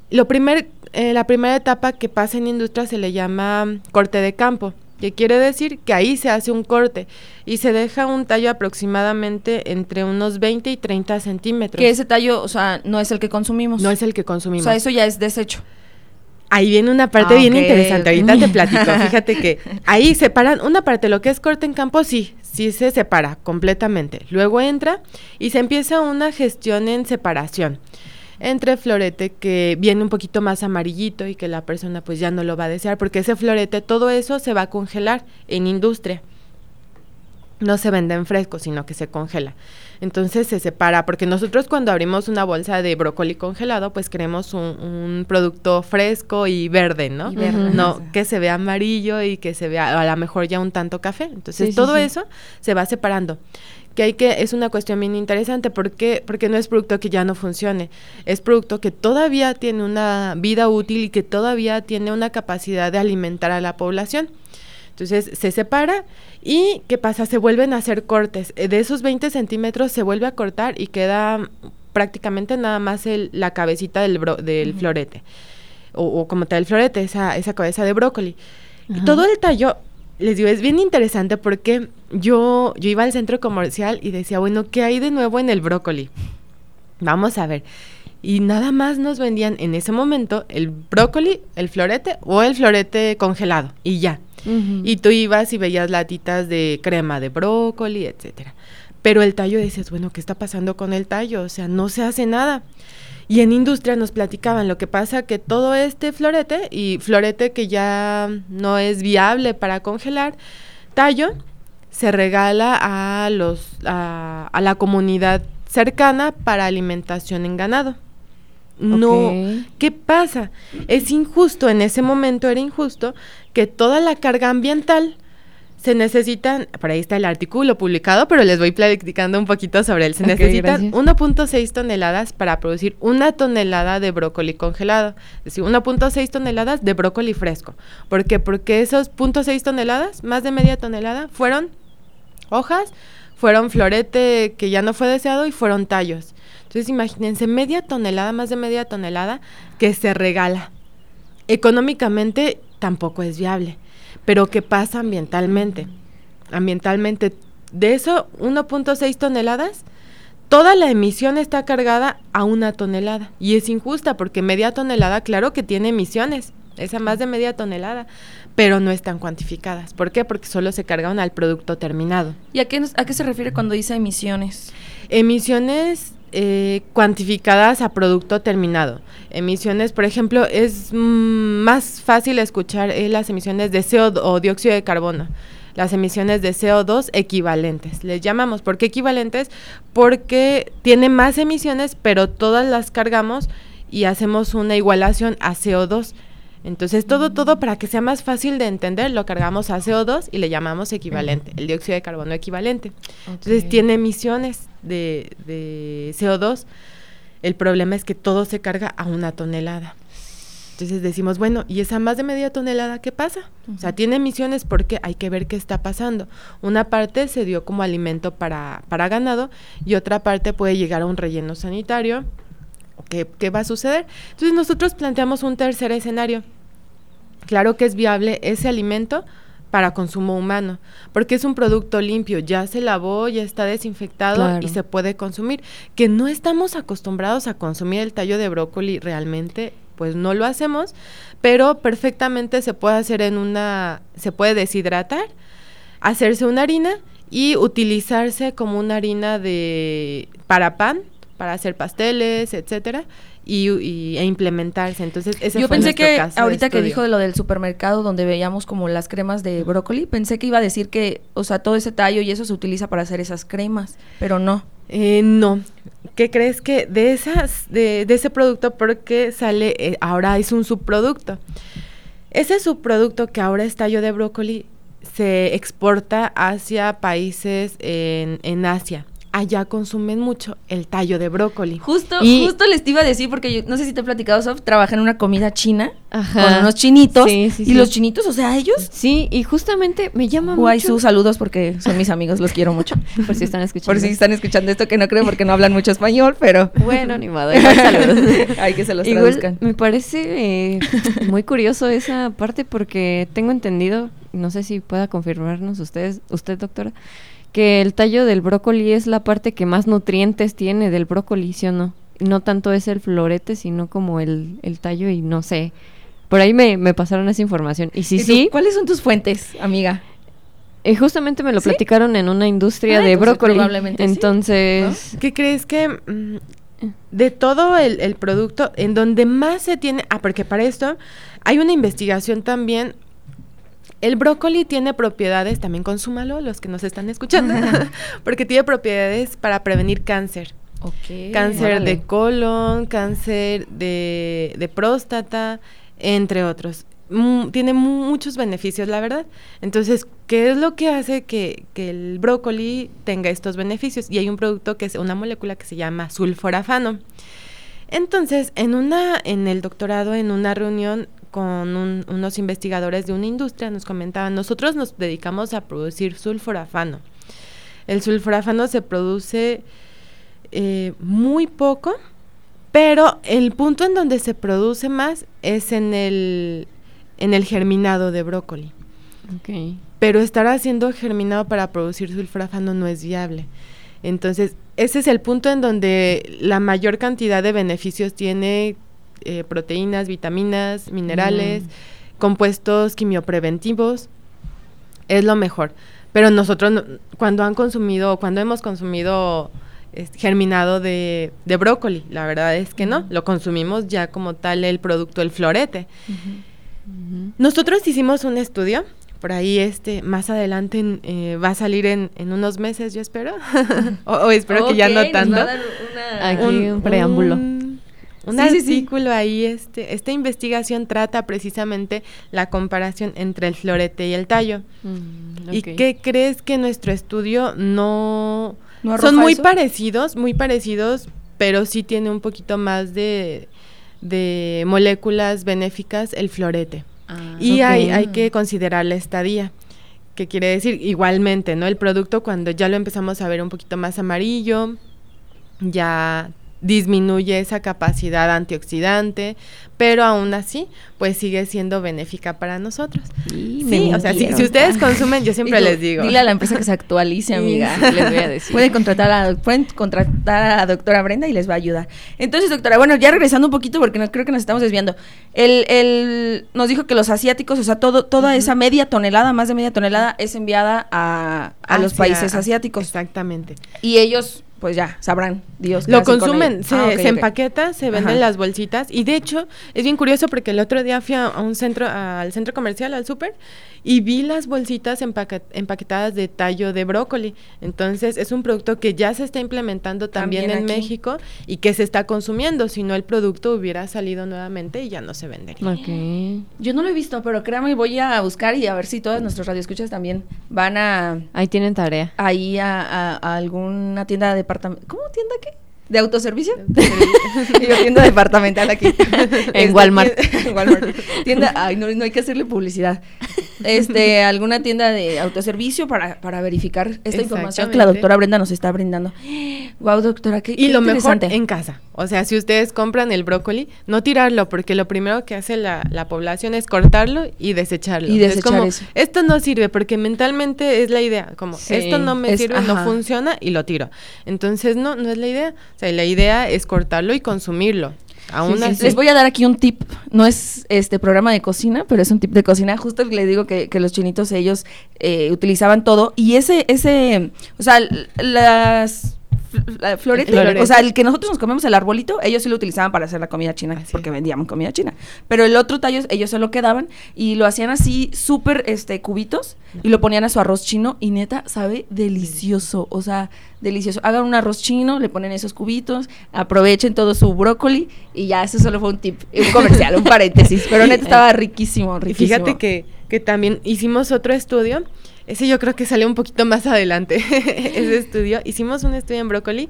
Lo primer, eh, la primera etapa que pasa en industria se le llama corte de campo, que quiere decir que ahí se hace un corte y se deja un tallo aproximadamente entre unos 20 y 30 centímetros. Que ese tallo, o sea, no es el que consumimos. No es el que consumimos. O sea, eso ya es desecho. Ahí viene una parte bien interesante, ahorita te platico, fíjate que ahí separan una parte, lo que es corte en campo, sí, sí se separa completamente. Luego entra y se empieza una gestión en separación entre florete que viene un poquito más amarillito y que la persona pues ya no lo va a desear porque ese florete, todo eso se va a congelar en industria. no se vende en fresco, sino que se congela. Entonces se separa, porque nosotros cuando abrimos una bolsa de brócoli congelado, pues queremos un, producto fresco y verde, ¿no? No, que se vea amarillo y que se vea a lo mejor ya un tanto café. Entonces todo eso se va separando que hay que, es una cuestión bien interesante, porque Porque no es producto que ya no funcione, es producto que todavía tiene una vida útil y que todavía tiene una capacidad de alimentar a la población. Entonces se separa y ¿qué pasa? Se vuelven a hacer cortes. Eh, de esos 20 centímetros se vuelve a cortar y queda prácticamente nada más el, la cabecita del, del florete. O, como tal el florete, esa, esa cabeza de brócoli. Y todo el tallo les digo, es bien interesante porque yo, yo iba al centro comercial y decía, bueno, ¿qué hay de nuevo en el brócoli? Vamos a ver. Y nada más nos vendían en ese momento el brócoli, el florete o el florete congelado y ya. Y tú ibas y veías latitas de crema de brócoli, etcétera. Pero el tallo decías, bueno, ¿qué está pasando con el tallo? O sea, no se hace nada. Y en industria nos platicaban lo que pasa que todo este florete y florete que ya no es viable para congelar, tallo se regala a los a, la comunidad cercana para alimentación en ganado. No, ¿qué pasa? Es injusto, en ese momento era injusto que toda la carga ambiental se necesitan, por ahí está el artículo publicado, pero les voy platicando un poquito sobre él. Se necesitan 1.6 toneladas para producir una tonelada de brócoli congelado. Es decir, 1.6 toneladas de brócoli fresco. ¿Por qué? Porque esos 0.6 toneladas, más de media tonelada, fueron hojas, fueron florete que ya no fue deseado y fueron tallos. Entonces imagínense, media tonelada, más de media tonelada que se regala. Económicamente tampoco es viable. Pero ¿qué pasa ambientalmente? Ambientalmente, de eso 1.6 toneladas, toda la emisión está cargada a una tonelada. Y es injusta porque media tonelada, claro que tiene emisiones, esa más de media tonelada, pero no están cuantificadas. ¿Por qué? Porque solo se cargaron al producto terminado. ¿Y a qué, a qué se refiere cuando dice emisiones? Emisiones eh, cuantificadas a producto terminado. Emisiones, por ejemplo, es mm, más fácil escuchar eh, las emisiones de CO o dióxido de carbono. Las emisiones de CO2 equivalentes. Les llamamos. ¿Por qué equivalentes? Porque tiene más emisiones, pero todas las cargamos y hacemos una igualación a CO2. Entonces, todo, todo para que sea más fácil de entender, lo cargamos a CO2 y le llamamos equivalente, el dióxido de carbono equivalente. Entonces, tiene emisiones de, de, CO2. El problema es que todo se carga a una tonelada. Entonces decimos, bueno, ¿y esa más de media tonelada qué pasa? O sea, tiene emisiones porque hay que ver qué está pasando. Una parte se dio como alimento para, para ganado y otra parte puede llegar a un relleno sanitario. ¿Qué, ¿Qué va a suceder? Entonces nosotros planteamos un tercer escenario. Claro que es viable ese alimento, para consumo humano, porque es un producto limpio, ya se lavó, ya está desinfectado y se puede consumir. Que no estamos acostumbrados a consumir el tallo de brócoli realmente, pues no lo hacemos, pero perfectamente se puede hacer en una, se puede deshidratar, hacerse una harina y utilizarse como una harina de para pan, para hacer pasteles, etcétera, y, e implementarse. Entonces, ese Yo pensé que ahorita que dijo de lo del supermercado donde veíamos como las cremas de brócoli, pensé que iba a decir que, o sea, todo ese tallo y eso se utiliza para hacer esas cremas, pero no. Eh, no. ¿Qué crees que de esas, de, de ese producto, porque sale, eh, ahora es un subproducto? Ese subproducto que ahora es tallo de brócoli se exporta hacia países en, en Asia allá consumen mucho el tallo de brócoli. Justo, justo les iba a decir, porque yo no sé si te he platicado, Sof, trabaja en una comida china con unos chinitos. y los chinitos, o sea, ellos. Sí, y justamente me llama Guay, sus saludos porque son mis amigos, los quiero mucho. Por si están escuchando. Por si están escuchando esto, que no creo porque no hablan mucho español, pero. Bueno, ni modo, saludos. Hay que se los traduzcan. Me parece eh, muy curioso esa parte porque tengo entendido, no sé si pueda confirmarnos ustedes, usted, doctora que el tallo del brócoli es la parte que más nutrientes tiene del brócoli, ¿sí o no? No tanto es el florete, sino como el, el tallo y no sé. Por ahí me, me pasaron esa información. Y sí, sí. ¿Cuáles son tus fuentes, amiga? Eh, justamente me lo platicaron en una industria de brócoli. Probablemente Entonces. ¿Qué crees que mm, de todo el, el, producto, en donde más se tiene. Ah, porque para esto hay una investigación también El brócoli tiene propiedades, también consúmalo los que nos están escuchando, porque tiene propiedades para prevenir cáncer. Cáncer de colon, cáncer de, de próstata, entre otros. tiene muchos beneficios, la verdad. Entonces, ¿qué es lo que hace que, que, el brócoli tenga estos beneficios? Y hay un producto que es una molécula que se llama sulforafano. Entonces, en una, en el doctorado, en una reunión con unos investigadores de una industria, nos comentaban, nosotros nos dedicamos a producir sulforafano. El sulforafano se produce eh, muy poco, pero el punto en donde se produce más es en el, en el germinado de brócoli. Pero estar haciendo germinado para producir sulforafano no es viable. Entonces, ese es el punto en donde la mayor cantidad de beneficios tiene eh, proteínas, vitaminas, minerales, mm. compuestos quimiopreventivos. Es lo mejor. Pero nosotros, cuando han consumido, cuando hemos consumido germinado de, brócoli, la verdad es que no, lo consumimos ya como tal el producto, el florete. Nosotros hicimos un estudio por ahí este más adelante eh, va a salir en, unos meses yo espero o, espero que ya no tanto aquí un, preámbulo un, artículo ahí este esta investigación trata precisamente la comparación entre el florete y el tallo. Mm, y qué crees que nuestro estudio no, son muy parecidos muy parecidos pero sí tiene un poquito más de de moléculas benéficas el florete Ah, y hay, hay que considerar la estadía que quiere decir igualmente, ¿no? El producto cuando ya lo empezamos a ver un poquito más amarillo, ya disminuye esa capacidad antioxidante, pero aún así, pues sigue siendo benéfica para nosotros. Sí, o sea, si, ustedes consumen, yo siempre les digo. Dile a la empresa que se actualice, amiga. les voy a decir. Pueden contratar a, pueden contratar a la doctora Brenda y les va a ayudar. Entonces, doctora, bueno, ya regresando un poquito, porque no, creo que nos estamos desviando. El, el, nos dijo que los asiáticos, o sea, todo, toda esa media tonelada, más de media tonelada, es enviada a, a los países asiáticos. Exactamente. Y ellos pues ya, sabrán, Dios. Lo consumen, se, ah, se empaqueta, se venden las bolsitas y de hecho es bien curioso porque el otro día fui a, un centro, al centro comercial, al súper, y vi las bolsitas empaquetadas de tallo de brócoli. Entonces es un producto que ya se está implementando también, en México y que se está consumiendo, si no el producto hubiera salido nuevamente y ya no se vendería. Okay. Yo no lo he visto, pero créame, voy a buscar y a ver si todos nuestros radioescuchas también van a... Ahí tienen tarea. Ahí a, a alguna tienda de ¿Cómo tienda qué? ¿De autoservicio? Yo tienda departamental aquí. en este, Walmart. Walmart. Tienda, ay, no, no hay que hacerle publicidad. Este, alguna tienda de autoservicio para, para verificar esta información que la doctora Brenda nos está brindando. Wow, doctora, qué Y lo mejor en casa. O sea, si ustedes compran el brócoli, no tirarlo, porque lo primero que hace la, la población es cortarlo y desecharlo. Y desechar como, eso. Esto no sirve, porque mentalmente es la idea, como, esto no me sirve, no funciona y lo tiro. Entonces, no, no es la idea. O sea, la idea es cortarlo y consumirlo. Aún así. Les voy a dar aquí un tip. No es este programa de cocina, pero es un tip de cocina. Justo les digo que, que los chinitos ellos eh, utilizaban todo. Y ese, ese, o sea, las florete, o sea, el que nosotros nos comemos el arbolito, ellos sí lo utilizaban para hacer la comida china, porque vendíamos comida china. Pero el otro tallo, ellos se lo quedaban y lo hacían así, súper este, cubitos, y lo ponían a su arroz chino, y neta, sabe delicioso, o sea, delicioso. Hagan un arroz chino, le ponen esos cubitos, aprovechen todo su brócoli, y ya, eso solo fue un tip, un comercial, un paréntesis, pero neta estaba riquísimo, riquísimo. Y fíjate que, que también hicimos otro estudio ese yo creo que salió un poquito más adelante, ese estudio. Hicimos un estudio en brócoli,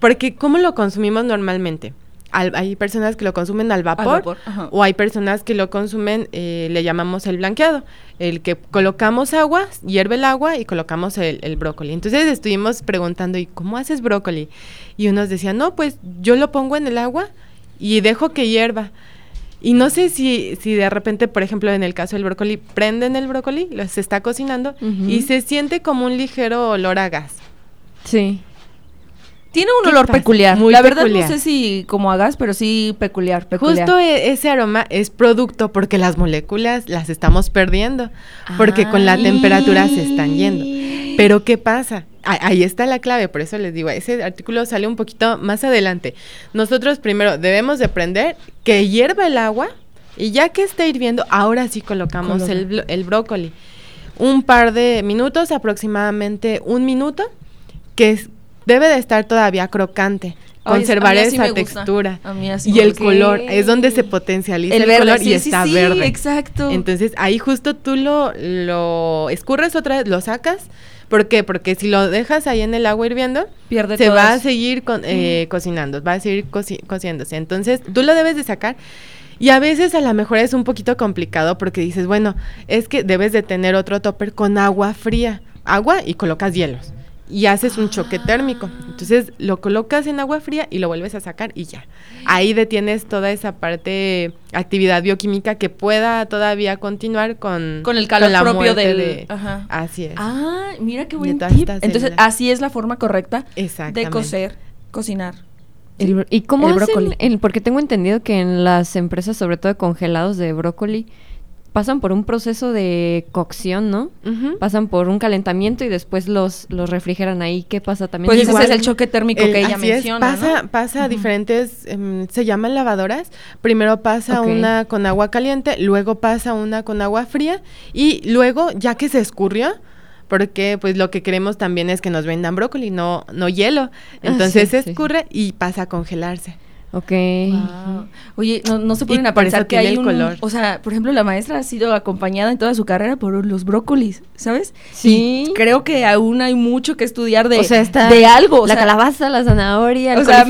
porque ¿cómo lo consumimos normalmente? hay personas que lo consumen al vapor, o hay personas que lo consumen, eh, le llamamos el blanqueado, el que colocamos agua, hierve el agua y colocamos el, el, brócoli. Entonces estuvimos preguntando, ¿y cómo haces brócoli? Y unos decían, no, pues yo lo pongo en el agua y dejo que hierva. Y no sé si, si de repente, por ejemplo, en el caso del brócoli, prenden el brócoli, lo, se está cocinando y se siente como un ligero olor a gas. Sí. Tiene un olor peculiar. Muy La verdad no sé si como a gas, pero sí peculiar, Justo e, ese aroma es producto porque las moléculas las estamos perdiendo, porque con la temperatura se están yendo. Pero ¿qué pasa? Ahí está la clave, por eso les digo, ese artículo sale un poquito más adelante. Nosotros primero debemos de aprender que hierva el agua Y ya que está hirviendo, ahora sí colocamos el, el brócoli. Un par de minutos, aproximadamente un minuto, que debe de estar todavía crocante conservar esa textura. Y el color es donde se potencializa el, color y está verde. exacto. Entonces ahí justo tú lo lo escurres otra vez lo sacas ¿Por qué? Porque si lo dejas ahí en el agua hirviendo, Pierde se va a seguir eh, cocinando, va a seguir cociéndose. Entonces, tú lo debes de sacar. Y a veces a lo mejor es un poquito complicado porque dices, bueno, es que debes de tener otro topper con agua fría, agua y colocas hielos y haces un choque térmico. Entonces lo colocas en agua fría y lo vuelves a sacar y ya. Ahí detienes toda esa parte actividad bioquímica que pueda todavía continuar con con el calor propio del de, Ajá. así es. Ah, mira qué buen tip. Entonces así es la forma correcta de cocer, cocinar. ¿Y cómo hacen? El, porque tengo entendido que en las empresas, sobre todo de congelados de brócoli, pasan por un proceso de cocción, ¿no? Pasan por un calentamiento y después los, los refrigeran ahí. ¿Qué pasa también? Pues ese es el choque térmico que ella menciona. Pasa, pasa a diferentes, em, se llaman lavadoras. Primero pasa una con agua caliente, luego pasa una con agua fría y luego, ya que se escurrió, porque pues lo que queremos también es que nos vendan brócoli, no, no hielo. Ah, Entonces se escurre y pasa a congelarse. Ok. Oye, no, no se pueden a pensar que hay un color. O sea, por ejemplo, la maestra ha sido acompañada en toda su carrera por los brócolis, ¿sabes? Sí. creo que aún hay mucho que estudiar de, de algo. la calabaza, la zanahoria, el o sea,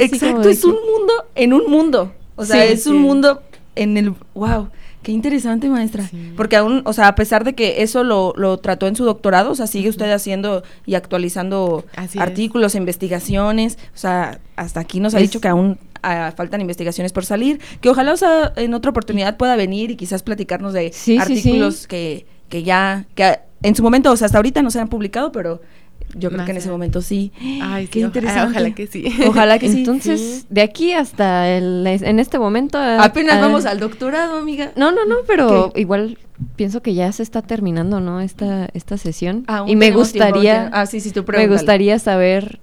Exacto, es un mundo en un mundo. O sea, es un mundo en el... ¡Wow! Qué interesante, maestra. Porque aún, o sea, a pesar de que eso lo, lo trató en su doctorado, o sea, sigue usted haciendo y actualizando artículos, investigaciones. O sea, hasta aquí nos ha dicho que aún ah, faltan investigaciones por salir. Que ojalá, o sea, en otra oportunidad pueda venir y quizás platicarnos de artículos que, que ya, que en su momento, o sea, hasta ahorita no se han publicado, pero yo creo que en ese momento sí. Ay, qué interesante. ojalá que sí. Ojalá que sí. Entonces, de aquí hasta el, en este momento. Apenas vamos al doctorado, amiga. No, no, no, pero igual pienso que ya se está terminando, ¿no? Esta, esta sesión. y me gustaría. ah, sí, sí, tú Me gustaría saber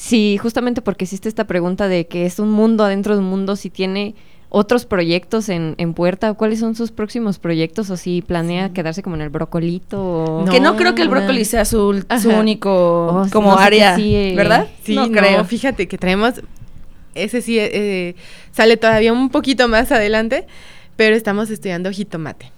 si, justamente porque hiciste esta pregunta de que es un mundo adentro de un mundo, si tiene otros proyectos en, en puerta? ¿Cuáles son sus próximos proyectos? ¿O si planea quedarse como en el brocolito? que no creo que el brócoli sea su, su único oh, como área, eh, ¿verdad? Sí, no, creo. Fíjate que traemos, ese sí eh, sale todavía un poquito más adelante, pero estamos estudiando jitomate.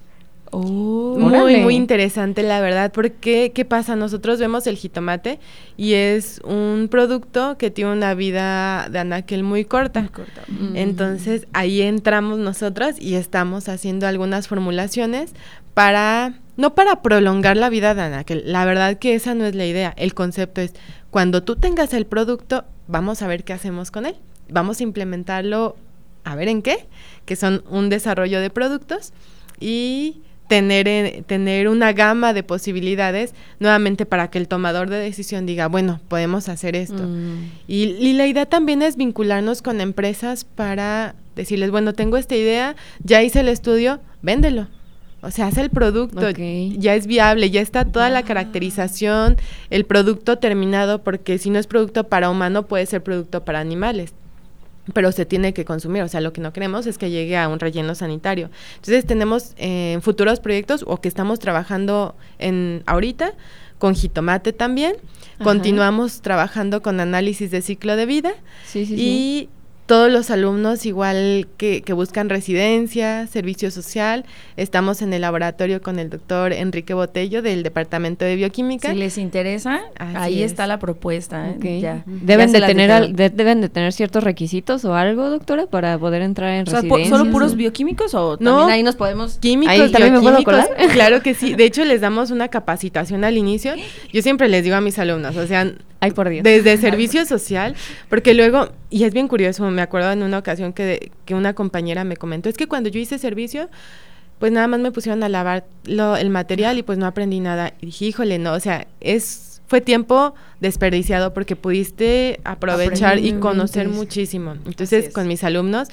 Oh, muy, muy interesante, la verdad, porque ¿qué pasa? Nosotros vemos el jitomate y es un producto que tiene una vida de anaquel muy corta. Mm. Entonces, ahí entramos nosotros y estamos haciendo algunas formulaciones para, no para prolongar la vida de anaquel, la verdad que esa no es la idea. El concepto es, cuando tú tengas el producto, vamos a ver qué hacemos con él. Vamos a implementarlo, a ver en qué, que son un desarrollo de productos y tener, tener una gama de posibilidades nuevamente para que el tomador de decisión diga, bueno, podemos hacer esto. Mm. Y, la idea también es vincularnos con empresas para decirles, bueno, tengo esta idea, ya hice el estudio, véndelo. O sea, hace el producto, ya es viable, ya está toda la caracterización, el producto terminado, porque si no es producto para humano, puede ser producto para animales pero se tiene que consumir, o sea, lo que no queremos es que llegue a un relleno sanitario. Entonces tenemos eh, futuros proyectos o que estamos trabajando en ahorita con jitomate también. Continuamos trabajando con análisis de ciclo de vida sí, sí, y todos los alumnos igual que, que, buscan residencia, servicio social, estamos en el laboratorio con el doctor Enrique Botello del Departamento de Bioquímica. Si les interesa, ahí está la propuesta. ¿eh? ¿Deben, de tener ¿Deben de tener ciertos requisitos o algo, doctora, para poder entrar en residencia? ¿Solo puros bioquímicos o también ahí nos podemos...? Químicos, ¿También me puedo colar? Claro que sí. De hecho, les damos una capacitación al inicio. Yo siempre les digo a mis alumnos, o sea, Ay, por Dios. Desde servicio social, porque luego, y es bien curioso, me acuerdo en una ocasión que, que una compañera me comentó, es que cuando yo hice servicio, pues nada más me pusieron a lavar lo, el material y pues no aprendí nada. Y dije, híjole, no, o sea, es fue tiempo desperdiciado porque pudiste aprovechar y conocer muchísimo. Entonces, con mis alumnos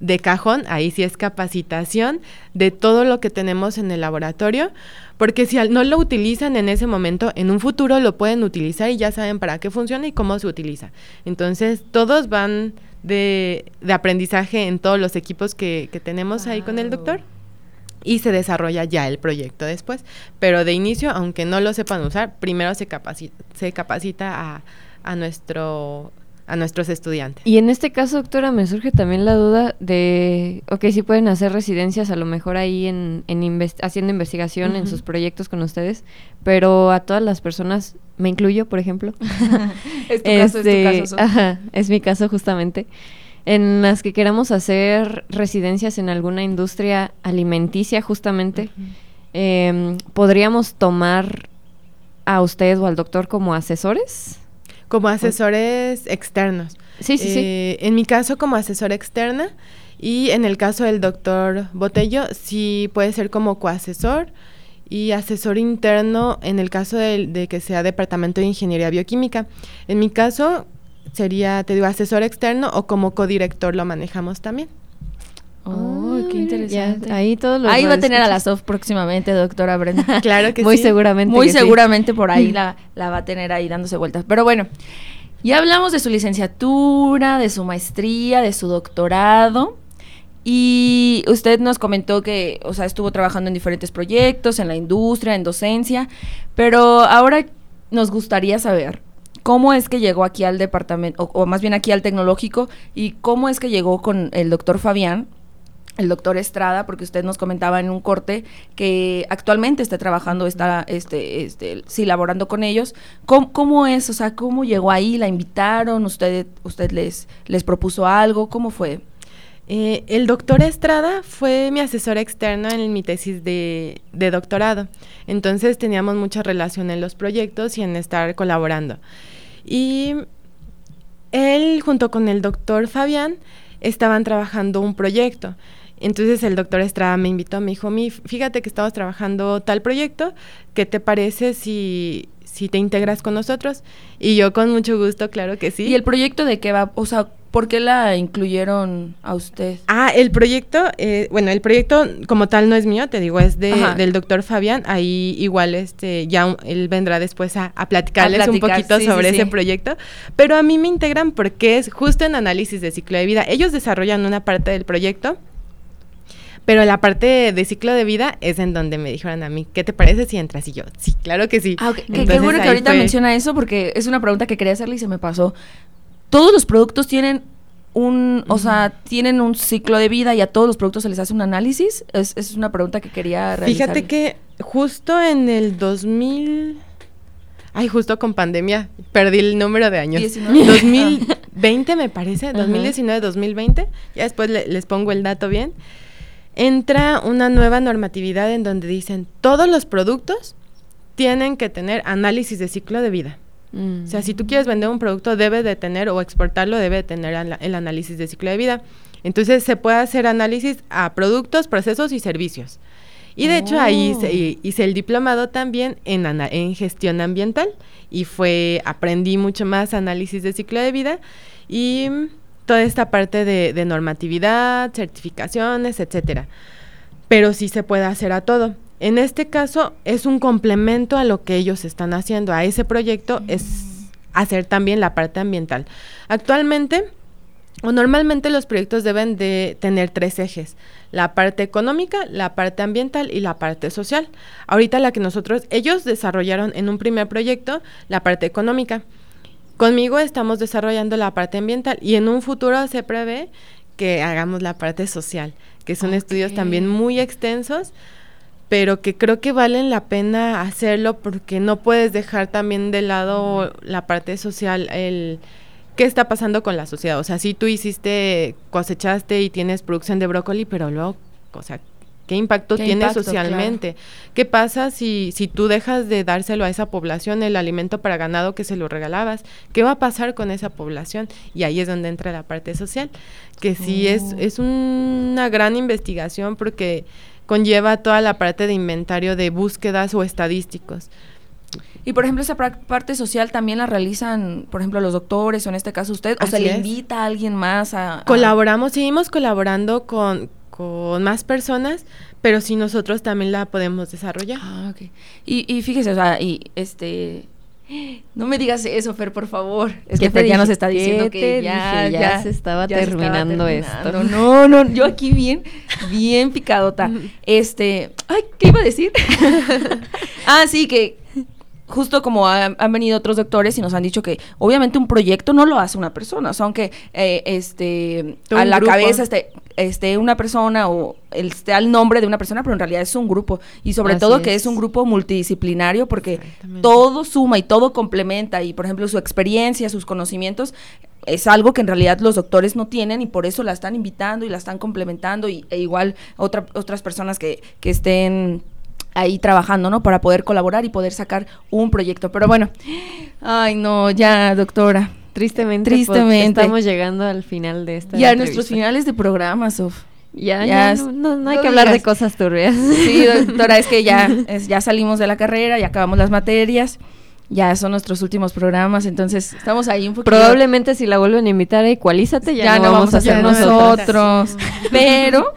de cajón, ahí sí es capacitación de todo lo que tenemos en el laboratorio, porque si no lo utilizan en ese momento, en un futuro lo pueden utilizar y ya saben para qué funciona y cómo se utiliza. Entonces, todos van de, aprendizaje en todos los equipos que, tenemos ahí con el doctor y se desarrolla ya el proyecto después. Pero de inicio, aunque no lo sepan usar, primero se capacita, se capacita a, a nuestro a nuestros estudiantes. Y en este caso, doctora, me surge también la duda de, ok, sí pueden hacer residencias a lo mejor ahí en, haciendo investigación en sus proyectos con ustedes, pero a todas las personas, me incluyo, por ejemplo. es tu caso, es tu este, caso. Ajá, es mi caso justamente en las que queramos hacer residencias en alguna industria alimenticia justamente, em, ¿podríamos tomar a usted o al doctor como asesores? Como asesores externos. Sí, sí, sí. Eh, en mi caso como asesora externa y en el caso del doctor Botello sí puede ser como coasesor y asesor interno en el caso de, de que sea departamento de ingeniería bioquímica. En mi caso sería, te digo, asesor externo o como codirector lo manejamos también. Oh, qué interesante. ahí todo Ahí va a tener a la SOF próximamente, doctora Brenda. claro que Muy sí. seguramente. Muy seguramente por ahí la, la va a tener ahí dándose vueltas. Pero bueno, ya hablamos de su licenciatura, de su maestría, de su doctorado. Y usted nos comentó que, o sea, estuvo trabajando en diferentes proyectos, en la industria, en docencia, pero ahora nos gustaría saber, ¿Cómo es que llegó aquí al departamento, o, más bien aquí al tecnológico, y cómo es que llegó con el doctor Fabián, el doctor Estrada, porque usted nos comentaba en un corte que actualmente está trabajando, está, este, este, sí, laborando con ellos. ¿Cómo, es? O sea, ¿cómo llegó ahí? ¿La invitaron? ¿Usted, usted les, les propuso algo? ¿Cómo fue? Eh, el doctor Estrada fue mi asesor externo en mi tesis de, doctorado. Entonces teníamos mucha relación en los proyectos y en estar colaborando. Y él junto con el doctor Fabián estaban trabajando un proyecto. Entonces el doctor Estrada me invitó, me dijo, Mi, fíjate que estamos trabajando tal proyecto, ¿qué te parece si, si te integras con nosotros? Y yo con mucho gusto, claro que sí. ¿Y el proyecto de qué va? O sea, ¿Por qué la incluyeron a usted? Ah, el proyecto, eh, bueno, el proyecto como tal no es mío, te digo, es de, del doctor Fabián. Ahí igual este, ya él vendrá después a, platicarles un poquito sobre ese proyecto. Pero a mí me integran porque es justo en análisis de ciclo de vida. Ellos desarrollan una parte del proyecto. Pero la parte de ciclo de vida es en donde me dijeron a mí, ¿qué te parece si entras? Y yo, sí, claro que sí. Ah, qué bueno que ahorita menciona eso porque es una pregunta que quería hacerle y se me pasó todos los productos tienen un, o sea, tienen un ciclo de vida y a todos los productos se les hace un análisis? Es, es una pregunta que quería realizar. Fíjate que justo en el 2000... Ay, justo con pandemia perdí el número de años. 2020 me parece, 2019, 2020. Ya después les pongo el dato bien. Entra una nueva normatividad en donde dicen todos los productos tienen que tener análisis de ciclo de vida. O sea, si tú quieres vender un producto, debe de tener o exportarlo, debe de tener el análisis de ciclo de vida. Entonces, se puede hacer análisis a productos, procesos y servicios. Y de hecho, ahí oh. hice, el diplomado también en, en gestión ambiental y fue, aprendí mucho más análisis de ciclo de vida y toda esta parte de, de normatividad, certificaciones, etcétera. Pero sí se puede hacer a todo. En este caso es un complemento a lo que ellos están haciendo, a ese proyecto es hacer también la parte ambiental. Actualmente o normalmente los proyectos deben de tener tres ejes, la parte económica, la parte ambiental y la parte social. Ahorita la que nosotros, ellos desarrollaron en un primer proyecto la parte económica. Conmigo estamos desarrollando la parte ambiental y en un futuro se prevé que hagamos la parte social, que son estudios también muy extensos pero que creo que valen la pena hacerlo porque no puedes dejar también de lado la parte social, el qué está pasando con la sociedad. O sea, si tú hiciste, cosechaste y tienes producción de brócoli, pero luego, o sea, ¿qué impacto tiene socialmente? ¿Qué pasa si, si tú dejas de dárselo a esa población el alimento para ganado que se lo regalabas? ¿Qué va a pasar con esa población? Y ahí es donde entra la parte social, que sí es, oh. es una gran investigación porque conlleva toda la parte de inventario de búsquedas o estadísticos. Y por ejemplo, esa parte social también la realizan, por ejemplo, los doctores, o en este caso usted, o se le invita a alguien más a, Colaboramos, seguimos colaborando con, con más personas, pero sí nosotros también la podemos desarrollar. Ah, ok. Y, y fíjese, o sea, y este no me digas eso, Fer, por favor. Es que Fer ya nos está diciendo que ya, ya, se estaba terminando esto. No, no, yo aquí bien, bien picadota. Este, ay, ¿qué iba a decir? ah, sí, que justo como han, venido otros doctores y nos han dicho que obviamente un proyecto no lo hace una persona, o sea, aunque eh, este, a la cabeza esté, esté, una persona o esté al nombre de una persona, pero en realidad es un grupo y sobre todo que es un grupo multidisciplinario porque todo suma y todo complementa y por ejemplo su experiencia, sus conocimientos es algo que en realidad los doctores no tienen y por eso la están invitando y la están complementando y, e igual otra, otras personas que, que estén ahí trabajando, ¿no? Para poder colaborar y poder sacar un proyecto. Pero bueno, ay no, ya, doctora. Tristemente, Tristemente. estamos llegando al final de esta. Ya, nuestros finales de programa, Sof. Ya, ya, no, no, hay que hablar de cosas turbias. Sí, doctora, es que ya, ya salimos de la carrera, ya acabamos las materias, ya son nuestros últimos programas, entonces estamos ahí un poquito. Probablemente si la vuelven a invitar a Equalízate, ya, no, vamos, a hacer nosotros. Pero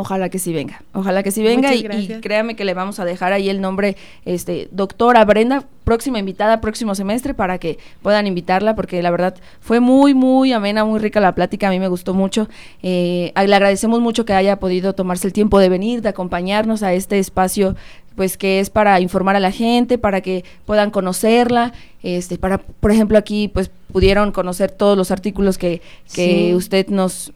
Ojalá que sí venga, ojalá que sí venga y, créame que le vamos a dejar ahí el nombre, este, doctora Brenda, próxima invitada, próximo semestre, para que puedan invitarla, porque la verdad fue muy, muy amena, muy rica la plática, a mí me gustó mucho. Eh, le agradecemos mucho que haya podido tomarse el tiempo de venir, de acompañarnos a este espacio pues que es para informar a la gente, para que puedan conocerla, este, para, por ejemplo, aquí pues pudieron conocer todos los artículos que, que usted nos,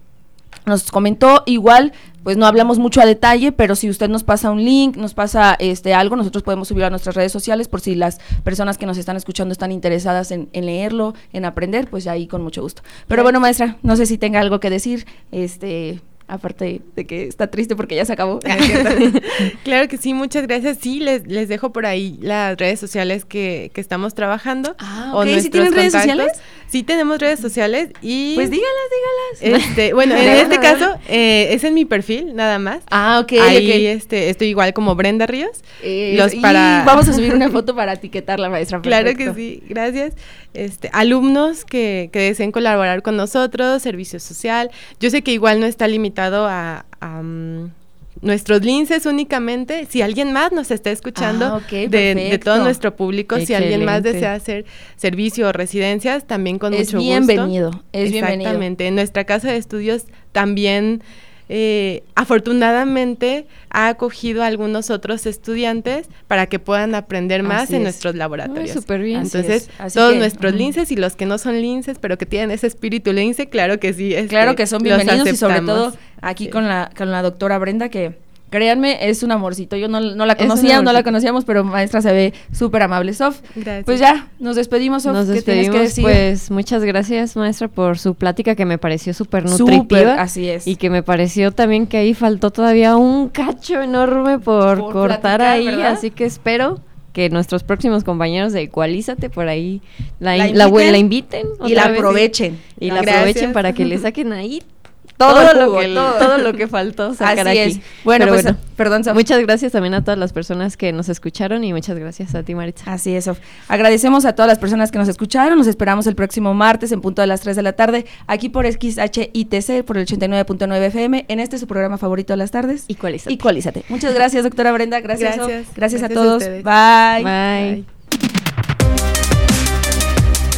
nos comentó. Igual, pues no hablamos mucho a detalle, pero si usted nos pasa un link, nos pasa este algo, nosotros podemos subirlo a nuestras redes sociales por si las personas que nos están escuchando están interesadas en, en leerlo, en aprender, pues ya ahí con mucho gusto. Pero bueno, maestra, no sé si tenga algo que decir, este, aparte de que está triste porque ya se acabó. claro que sí, muchas gracias. Sí, les, les dejo por ahí las redes sociales que, que estamos trabajando. Ah, ok. ¿Sí tienen redes sociales? Sí tenemos redes sociales y... Pues dígalas, dígalas. Este, bueno, en este caso eh, es en mi perfil, nada más. Ah, ok. Ahí Este, estoy igual como Brenda Ríos. Eh, los para... Vamos a subir una foto para etiquetar la maestra. Claro que sí, gracias. Este, alumnos que, que deseen colaborar con nosotros, servicio social. Yo sé que igual no está limitado a... Mm, nuestros linces únicamente. Si alguien más nos está escuchando ah, de, todo nuestro público, si alguien más desea hacer servicio o residencias, también con mucho gusto. Es bienvenido, es Exactamente. En nuestra casa de estudios también eh, afortunadamente ha acogido a algunos otros estudiantes para que puedan aprender más en nuestros laboratorios. Súper bien. Entonces, todos nuestros linces y los que no son linces, pero que tienen ese espíritu lince, claro que sí. Este, claro que son bienvenidos y sobre todo aquí con, la, con la doctora Brenda que Créanme, es un amorcito. Yo no, la conocía, no la conocíamos, pero maestra se ve súper amable. Sof, gracias. pues ya, nos despedimos, Sof. Nos despedimos, pues muchas gracias, maestra, por su plática que me pareció súper nutritiva. así es. Y que me pareció también que ahí faltó todavía un cacho enorme por, cortar ahí, así que espero que nuestros próximos compañeros de Ecualízate por ahí la, inviten, y la aprovechen. Y la aprovechen para que le saquen ahí todo, lo, que, todo. lo que faltó sacar Así aquí. Es. Bueno, pues, perdón, Muchas gracias también a todas las personas que nos escucharon y muchas gracias a ti, Maritza. Así es, Agradecemos a todas las personas que nos escucharon. Nos esperamos el próximo martes en punto de las 3 de la tarde, aquí por XHITC, por el 89.9 FM, en este su programa favorito de las tardes. Igualízate. Igualízate. Muchas gracias, doctora Brenda. Gracias, gracias, gracias, a todos. Bye. Bye.